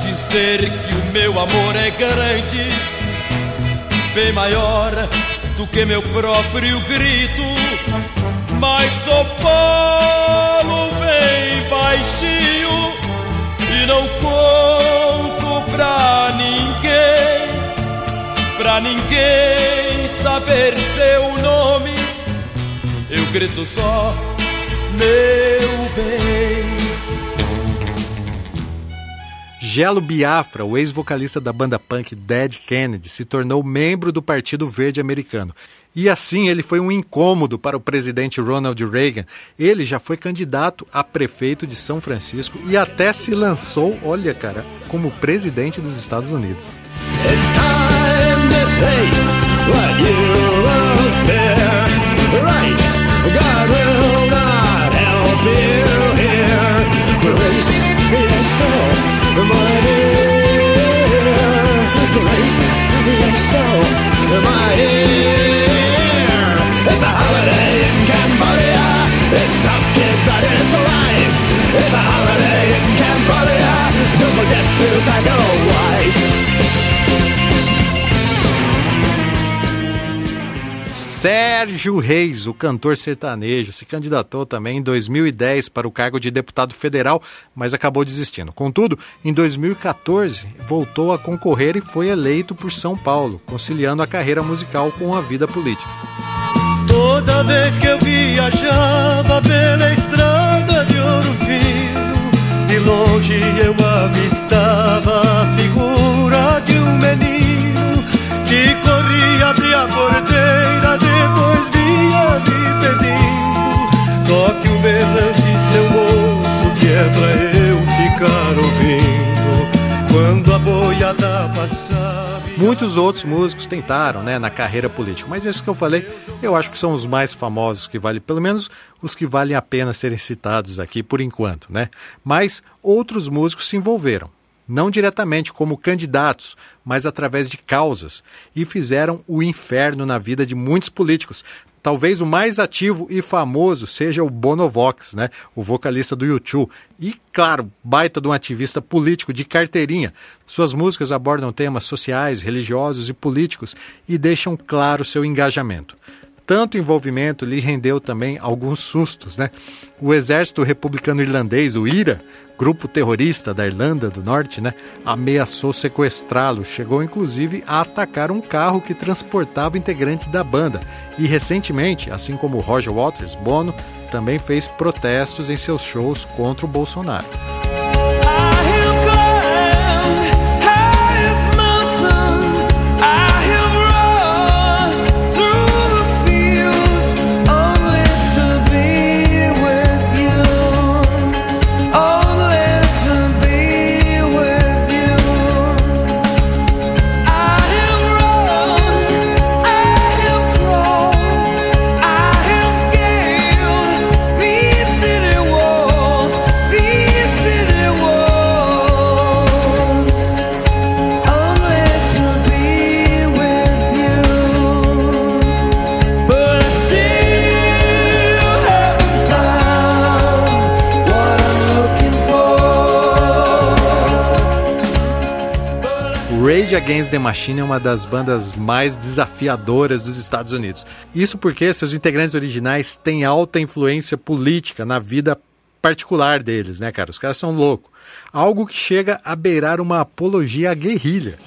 dizer que o meu amor é grande, bem maior do que meu próprio grito, mas só falo bem baixinho e não conto pra ninguém, pra ninguém saber seu nome. Eu grito só, meu bem. Gelo Biafra, o ex-vocalista da banda punk Dead Kennedy, se tornou membro do Partido Verde Americano. E assim ele foi um incômodo para o presidente Ronald Reagan. Ele já foi candidato a prefeito de São Francisco e até se lançou, olha cara, como presidente dos Estados Unidos. It's A holiday in Cambodia. It's tough, kid, but it's life. It's a holiday in Cambodia. Don't forget to pack your wife. Sérgio Reis, o cantor sertanejo, se candidatou também em 2010 para o cargo de deputado federal, mas acabou desistindo. Contudo, em 2014, voltou a concorrer e foi eleito por São Paulo, conciliando a carreira musical com a vida política. Toda vez que eu viajava pela estrada de ouro fino, de longe eu avistava a figura de um menino que corria, abria a porteira, depois vinha me pedindo: toque um berrante, seu moço, que é pra eu ficar ouvindo. Quando a boiada passava. Muitos outros músicos tentaram, né, na carreira política, mas esses que eu falei, eu acho que são os mais famosos que valem, pelo menos os que valem a pena serem citados aqui por enquanto, né? Mas outros músicos se envolveram, não diretamente como candidatos, mas através de causas, e fizeram o inferno na vida de muitos políticos. Talvez o mais ativo e famoso seja o Bonovox, né? o vocalista do YouTube. E, claro, baita de um ativista político de carteirinha. Suas músicas abordam temas sociais, religiosos e políticos e deixam claro seu engajamento. Tanto envolvimento lhe rendeu também alguns sustos, né? O exército republicano irlandês, o IRA, grupo terrorista da Irlanda do Norte, né, ameaçou sequestrá-lo, chegou inclusive a atacar um carro que transportava integrantes da banda. E recentemente, assim como Roger Waters, Bono também fez protestos em seus shows contra o Bolsonaro. Rage Against the Machine é uma das bandas mais desafiadoras dos Estados Unidos. Isso porque seus integrantes originais têm alta influência política na vida particular deles, né, cara? Os caras são loucos. Algo que chega a beirar uma apologia à guerrilha.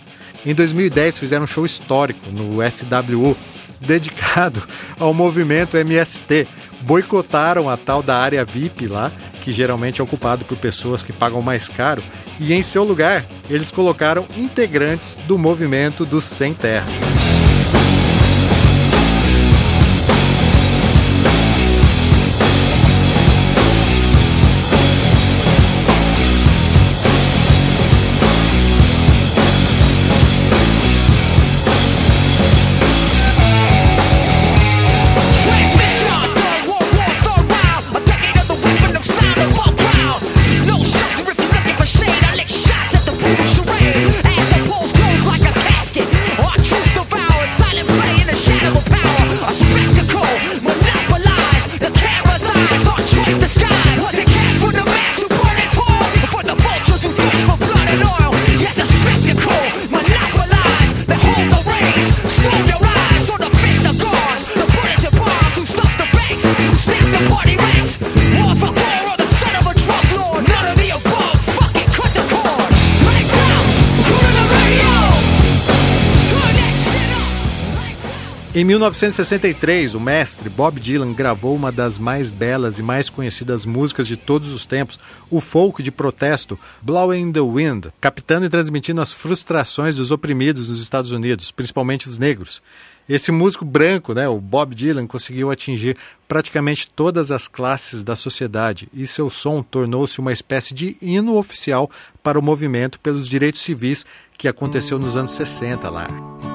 Em 2010 fizeram um show histórico no SWU dedicado ao movimento MST. Boicotaram a tal da área VIP lá, que geralmente é ocupado por pessoas que pagam mais caro, e em seu lugar eles colocaram integrantes do movimento dos sem terra. 1963, o mestre Bob Dylan gravou uma das mais belas e mais conhecidas músicas de todos os tempos, o folk de protesto Blowing the Wind, captando e transmitindo as frustrações dos oprimidos nos Estados Unidos, principalmente os negros. Esse músico branco, né, o Bob Dylan, conseguiu atingir praticamente todas as classes da sociedade e seu som tornou-se uma espécie de hino oficial para o movimento pelos direitos civis que aconteceu nos anos 60 lá.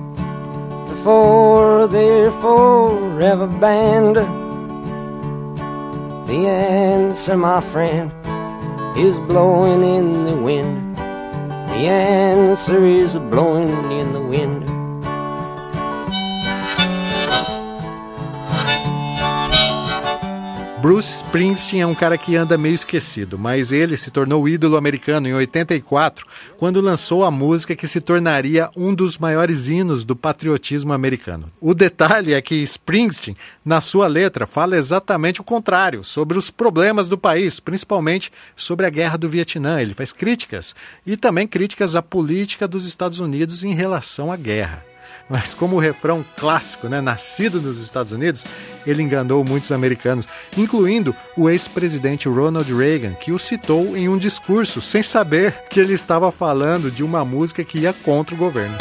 Before they're forever banned? The answer, my friend, is blowing in the wind. The answer is blowing in the wind. Bruce Springsteen é um cara que anda meio esquecido, mas ele se tornou ídolo americano em 84, quando lançou a música que se tornaria um dos maiores hinos do patriotismo americano. O detalhe é que Springsteen, na sua letra, fala exatamente o contrário, sobre os problemas do país, principalmente sobre a guerra do Vietnã. Ele faz críticas e também críticas à política dos Estados Unidos em relação à guerra. Mas como o refrão clássico, né, nascido nos Estados Unidos, ele enganou muitos americanos, incluindo o ex-presidente Ronald Reagan, que o citou em um discurso sem saber que ele estava falando de uma música que ia contra o governo.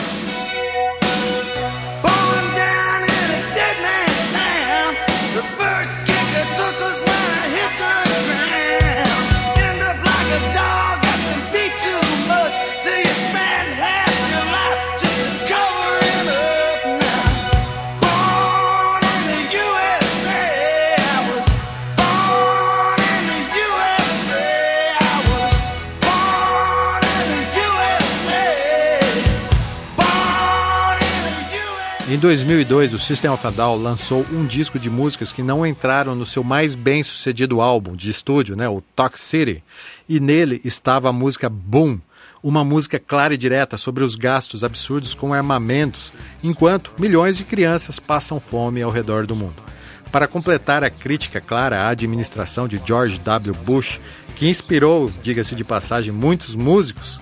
2002, o System of a Down lançou um disco de músicas que não entraram no seu mais bem-sucedido álbum de estúdio, né, o Talk City, e nele estava a música Boom, uma música clara e direta sobre os gastos absurdos com armamentos, enquanto milhões de crianças passam fome ao redor do mundo. Para completar a crítica clara à administração de George W. Bush, que inspirou, diga-se de passagem, muitos músicos,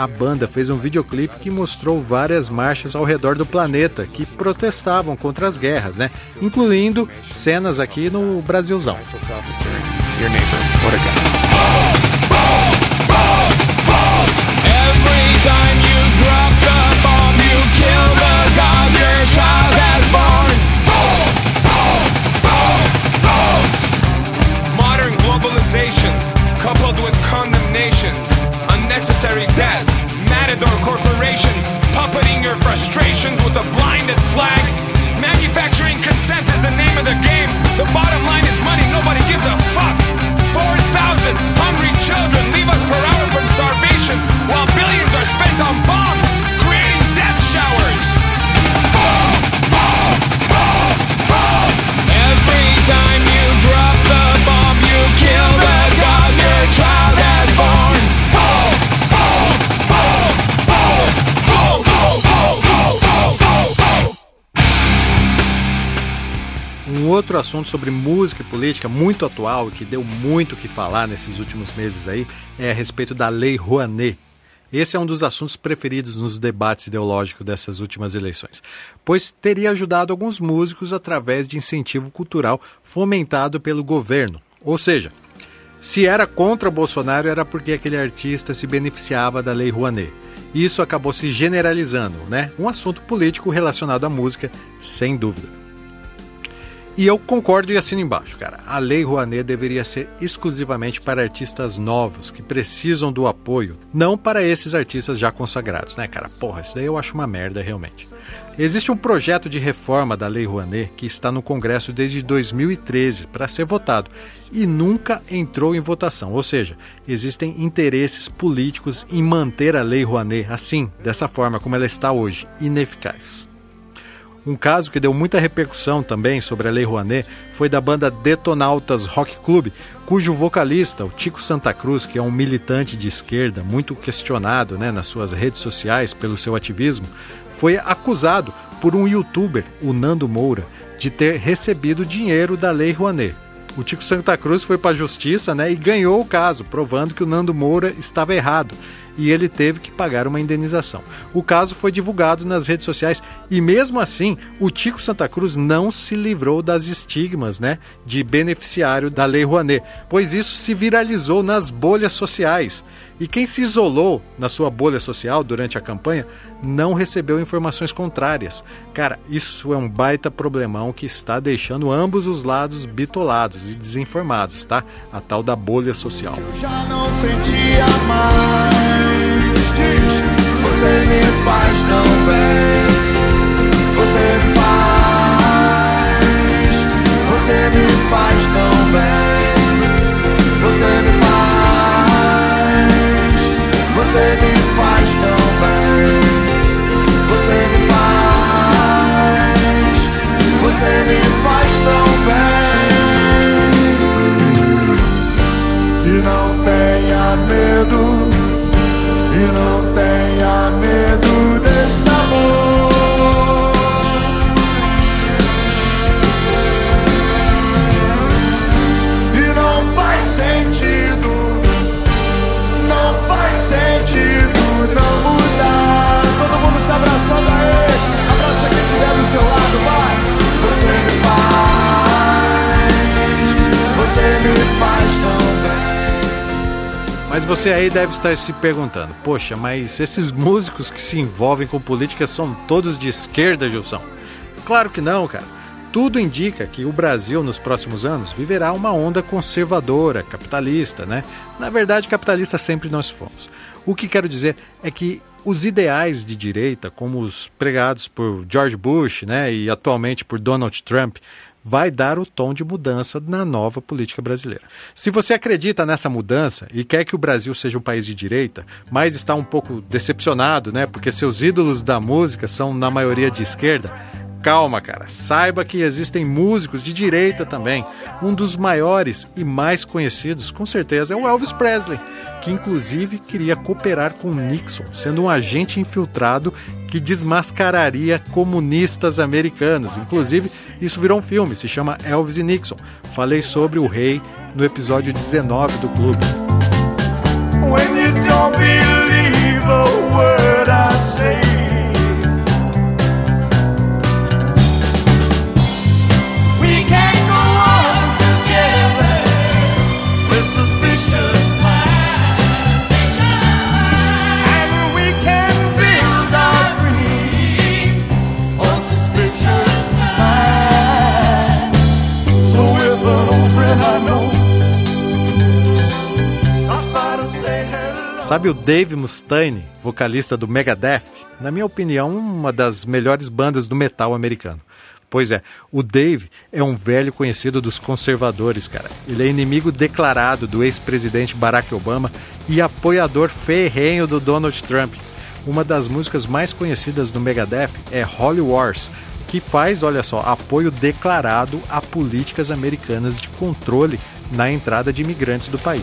a banda fez um videoclipe que mostrou várias marchas ao redor do planeta que protestavam contra as guerras, né? Incluindo cenas aqui no Brasilzão. Modern assunto sobre música e política muito atual e que deu muito o que falar nesses últimos meses aí é a respeito da Lei Rouanet. Esse é um dos assuntos preferidos nos debates ideológicos dessas últimas eleições, pois teria ajudado alguns músicos através de incentivo cultural fomentado pelo governo. Ou seja, se era contra Bolsonaro era porque aquele artista se beneficiava da Lei Rouanet. Isso acabou se generalizando, né? Um assunto político relacionado à música, sem dúvida. E eu concordo e assino embaixo, cara. A Lei Rouanet deveria ser exclusivamente para artistas novos, que precisam do apoio, não para esses artistas já consagrados, né, cara? Porra, isso daí eu acho uma merda, realmente. Existe um projeto de reforma da Lei Rouanet que está no Congresso desde 2013 para ser votado e nunca entrou em votação. Ou seja, existem interesses políticos em manter a Lei Rouanet assim, dessa forma como ela está hoje, ineficaz. Um caso que deu muita repercussão também sobre a Lei Rouanet foi da banda Detonautas Rock Club, cujo vocalista, o Tico Santa Cruz, que é um militante de esquerda muito questionado né, nas suas redes sociais pelo seu ativismo, foi acusado por um youtuber, o Nando Moura, de ter recebido dinheiro da Lei Rouanet. O Tico Santa Cruz foi para a justiça né, e ganhou o caso, provando que o Nando Moura estava errado e ele teve que pagar uma indenização. O caso foi divulgado nas redes sociais e mesmo assim o Tico Santa Cruz não se livrou das estigmas, né, de beneficiário da Lei Rouanet, pois isso se viralizou nas bolhas sociais. E quem se isolou na sua bolha social durante a campanha não recebeu informações contrárias. Cara, isso é um baita problemão que está deixando ambos os lados bitolados e desinformados, tá? A tal da bolha social. Eu já não sentia mais. Você me faz tão bem. Você me faz. Você me faz tão bem. Você me faz. Você me faz tão bem. Você me faz. Você me faz tão bem. E não tenha medo. E não Mas você aí deve estar se perguntando: poxa, mas esses músicos que se envolvem com política são todos de esquerda, Gilson? Claro que não, cara. Tudo indica que o Brasil, nos próximos anos, viverá uma onda conservadora, capitalista, né? Na verdade, capitalista sempre nós fomos. O que quero dizer é que os ideais de direita, como os pregados por George Bush, né, e atualmente por Donald Trump, vai dar o tom de mudança na nova política brasileira. Se você acredita nessa mudança e quer que o Brasil seja um país de direita, mas está um pouco decepcionado, né, porque seus ídolos da música são na maioria de esquerda, calma, cara. Saiba que existem músicos de direita também. Um dos maiores e mais conhecidos, com certeza, é o Elvis Presley, que inclusive queria cooperar com Nixon, sendo um agente infiltrado que desmascararia comunistas americanos. Inclusive, isso virou um filme, se chama Elvis e Nixon. Falei sobre o rei no episódio 19 do clube. Sabe o Dave Mustaine, vocalista do Megadeth? Na minha opinião, uma das melhores bandas do metal americano. Pois é, o Dave é um velho conhecido dos conservadores, cara. Ele é inimigo declarado do ex-presidente Barack Obama e apoiador ferrenho do Donald Trump. Uma das músicas mais conhecidas do Megadeth é Holy Wars, que faz, olha só, apoio declarado a políticas americanas de controle na entrada de imigrantes do país.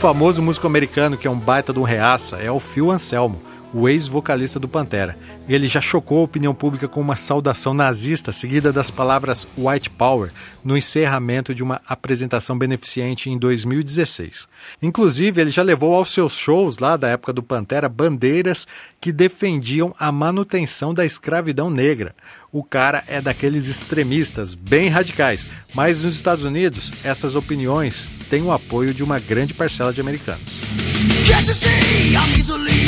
Famoso músico americano que é um baita de um reaça é o Phil Anselmo, o ex-vocalista do Pantera. Ele já chocou a opinião pública com uma saudação nazista seguida das palavras White Power no encerramento de uma apresentação beneficente em 2016. Inclusive, ele já levou aos seus shows lá da época do Pantera bandeiras que defendiam a manutenção da escravidão negra. O cara é daqueles extremistas bem radicais, mas nos Estados Unidos essas opiniões têm o apoio de uma grande parcela de americanos. Can't I'm easily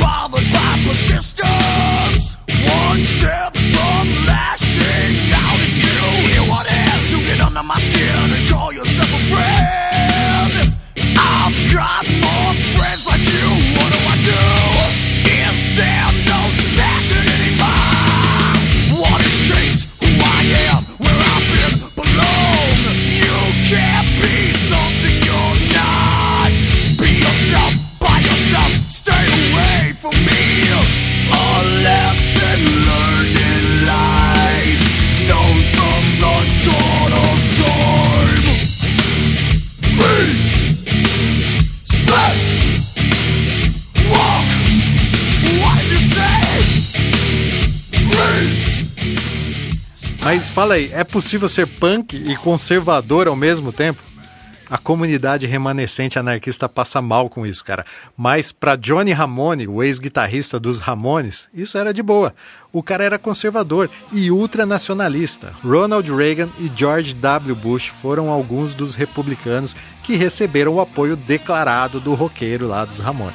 bothered by persistence? One step from lashing out at you. You want to get under my skin and call yourself a friend. I've got fala aí, é possível ser punk e conservador ao mesmo tempo? A comunidade remanescente anarquista passa mal com isso, cara. Mas para Johnny Ramone, o ex-guitarrista dos Ramones, isso era de boa. O cara era conservador e ultranacionalista. Ronald Reagan e George W. Bush foram alguns dos republicanos que receberam o apoio declarado do roqueiro lá dos Ramones.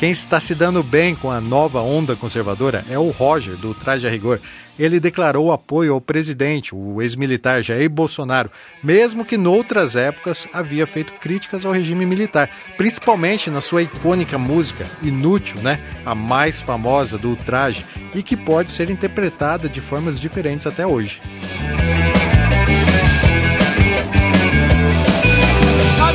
Quem está se dando bem com a nova onda conservadora é o Roger, do Traje a Rigor. Ele declarou apoio ao presidente, o ex-militar Jair Bolsonaro, mesmo que noutras épocas havia feito críticas ao regime militar, principalmente na sua icônica música Inútil, né? A mais famosa do Traje e que pode ser interpretada de formas diferentes até hoje. A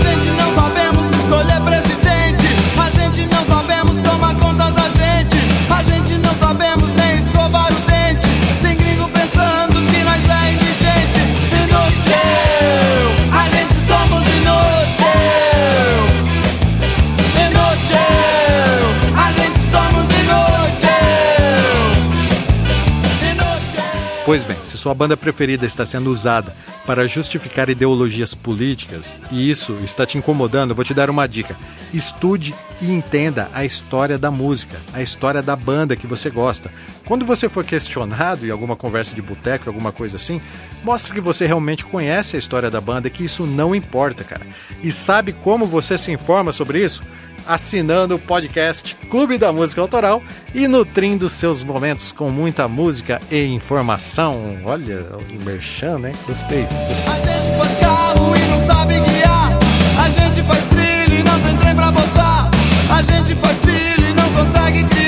sua banda preferida está sendo usada para justificar ideologias políticas e isso está te incomodando, vou te dar uma dica. Estude e entenda a história da música, a história da banda que você gosta. Quando você for questionado em alguma conversa de boteco, alguma coisa assim, mostre que você realmente conhece a história da banda, que isso não importa, cara. E sabe como você se informa sobre isso? Assinando o podcast Clube da Música Autoral e nutrindo seus momentos com muita música e informação. Olha, o merchan, né? Gostei. gente faz carro e não sabe guiar. A gente faz trilha e não tem trem pra botar. A gente faz filho e não consegue criar.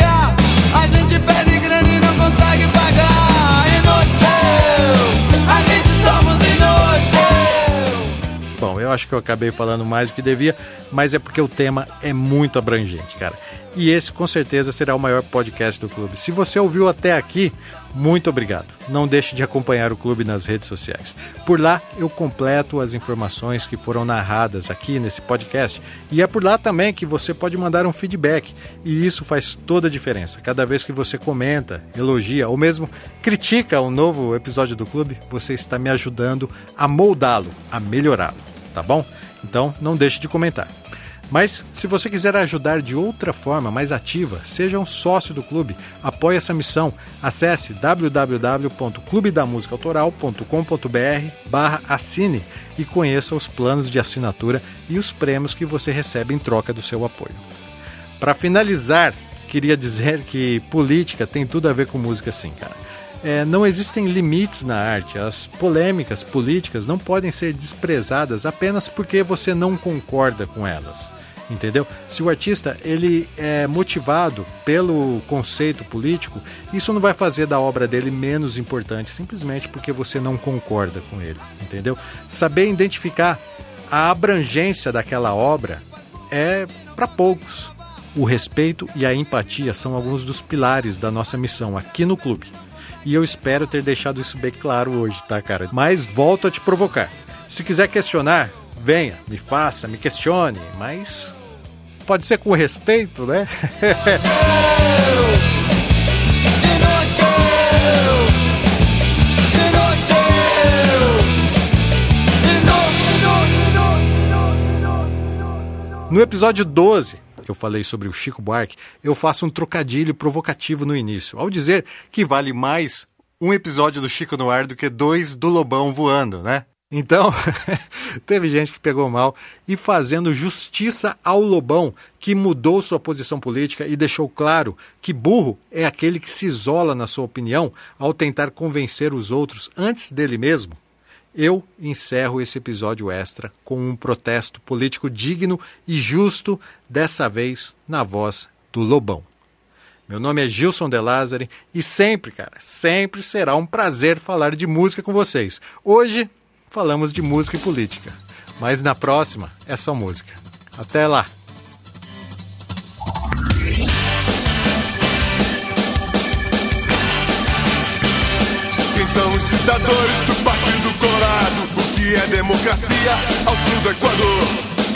Eu acho que eu acabei falando mais do que devia, mas é porque o tema é muito abrangente, cara. E esse com certeza será o maior podcast do clube. Se você ouviu até aqui, muito obrigado. Não deixe de acompanhar o clube nas redes sociais. Por lá eu completo as informações que foram narradas aqui nesse podcast e é por lá também que você pode mandar um feedback e isso faz toda a diferença. Cada vez que você comenta, elogia ou mesmo critica um novo episódio do clube, você está me ajudando a moldá-lo, a melhorá-lo, tá bom? Então não deixe de comentar. Mas se você quiser ajudar de outra forma mais ativa, seja um sócio do clube, apoie essa missão. Acesse www.clubedamusicaautoral.com.br barra assine e conheça os planos de assinatura e os prêmios que você recebe em troca do seu apoio. Para finalizar, queria dizer que política tem tudo a ver com música sim, cara. É, não existem limites na arte. As polêmicas políticas não podem ser desprezadas apenas porque você não concorda com elas. entendeu? Se o artista ele é motivado pelo conceito político, isso não vai fazer da obra dele menos importante, simplesmente porque você não concorda com ele, entendeu? Saber identificar a abrangência daquela obra é para poucos. O respeito e a empatia são alguns dos pilares da nossa missão aqui no clube. E eu espero ter deixado isso bem claro hoje, tá, cara? Mas volto a te provocar. Se quiser questionar, venha, me faça, me questione, mas pode ser com respeito, né? No episódio 12, que eu falei sobre o Chico Buarque, eu faço um trocadilho provocativo no início, ao dizer que vale mais um episódio do Chico no ar do que dois do Lobão voando, né? Então, teve gente que pegou mal e fazendo justiça ao Lobão, que mudou sua posição política e deixou claro que burro é aquele que se isola na sua opinião ao tentar convencer os outros antes dele mesmo. Eu encerro esse episódio extra com um protesto político digno e justo, dessa vez na voz do Lobão. Meu nome é Gilson De Lázari e sempre, cara, sempre será um prazer falar de música com vocês. Hoje falamos de música e política, mas na próxima é só música. Até lá! Quem são os ditadores do Partido Colorado? O que é democracia ao sul do Equador?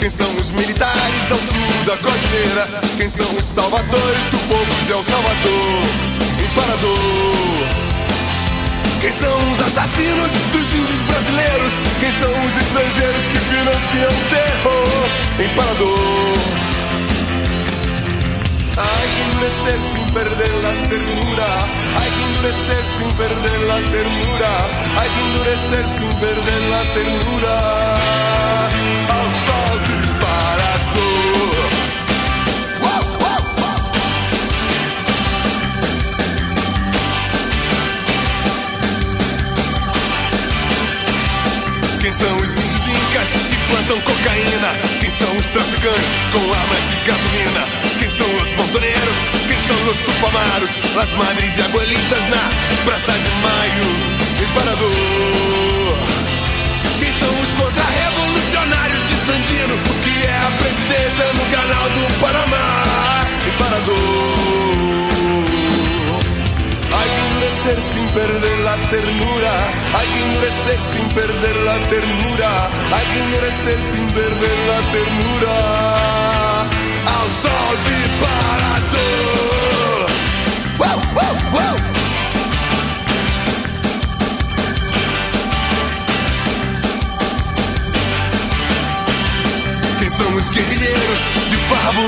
Quem são os militares ao sul da cordilheira? Quem são os salvadores do povo de El Salvador? Imperador. Quem são os assassinos dos índios brasileiros? Quem são os estrangeiros que financiam o terror? Imperador. Hay que endurecer sin perder la ternura. Hay que endurecer sin perder la ternura. Hay que endurecer sin perder la ternura. Uau, uau. Quem são os incas que plantam cocaína? Quem são os traficantes com armas e gasolina? Quem são os montoneiros? Quem são os tupamaros? Las madres e abuelitas na Praça de Maio, Imperador. Quem são os contra-revolucionários de Sandino? O que é a presidência no canal do Panamá, Imperador. Hay que endurecer sin perder la ternura. Hay que endurecer sin perder la ternura. Hay que endurecer sin perder la ternura. Ao sol de Parador. Uau, uau, uau. São os guerrilheiros de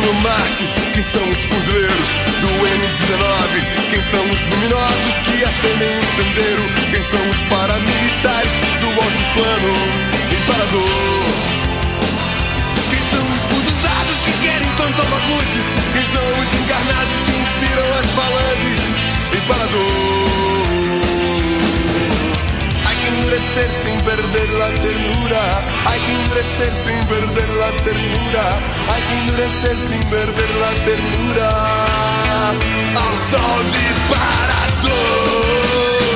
no Marte? Quem são os fuzileiros do M19? Quem são os luminosos que acendem o sendeiro? Quem são os paramilitares do altiplano Imperador? Quem são os buduzados que querem tontomagutis? Quem são os encarnados que inspiram as falanges? Imperador? Endurecer sin perder la ternura. Hay que endurecer sin perder la ternura. Hay que endurecer sin perder la ternura. Ao sol de Parador.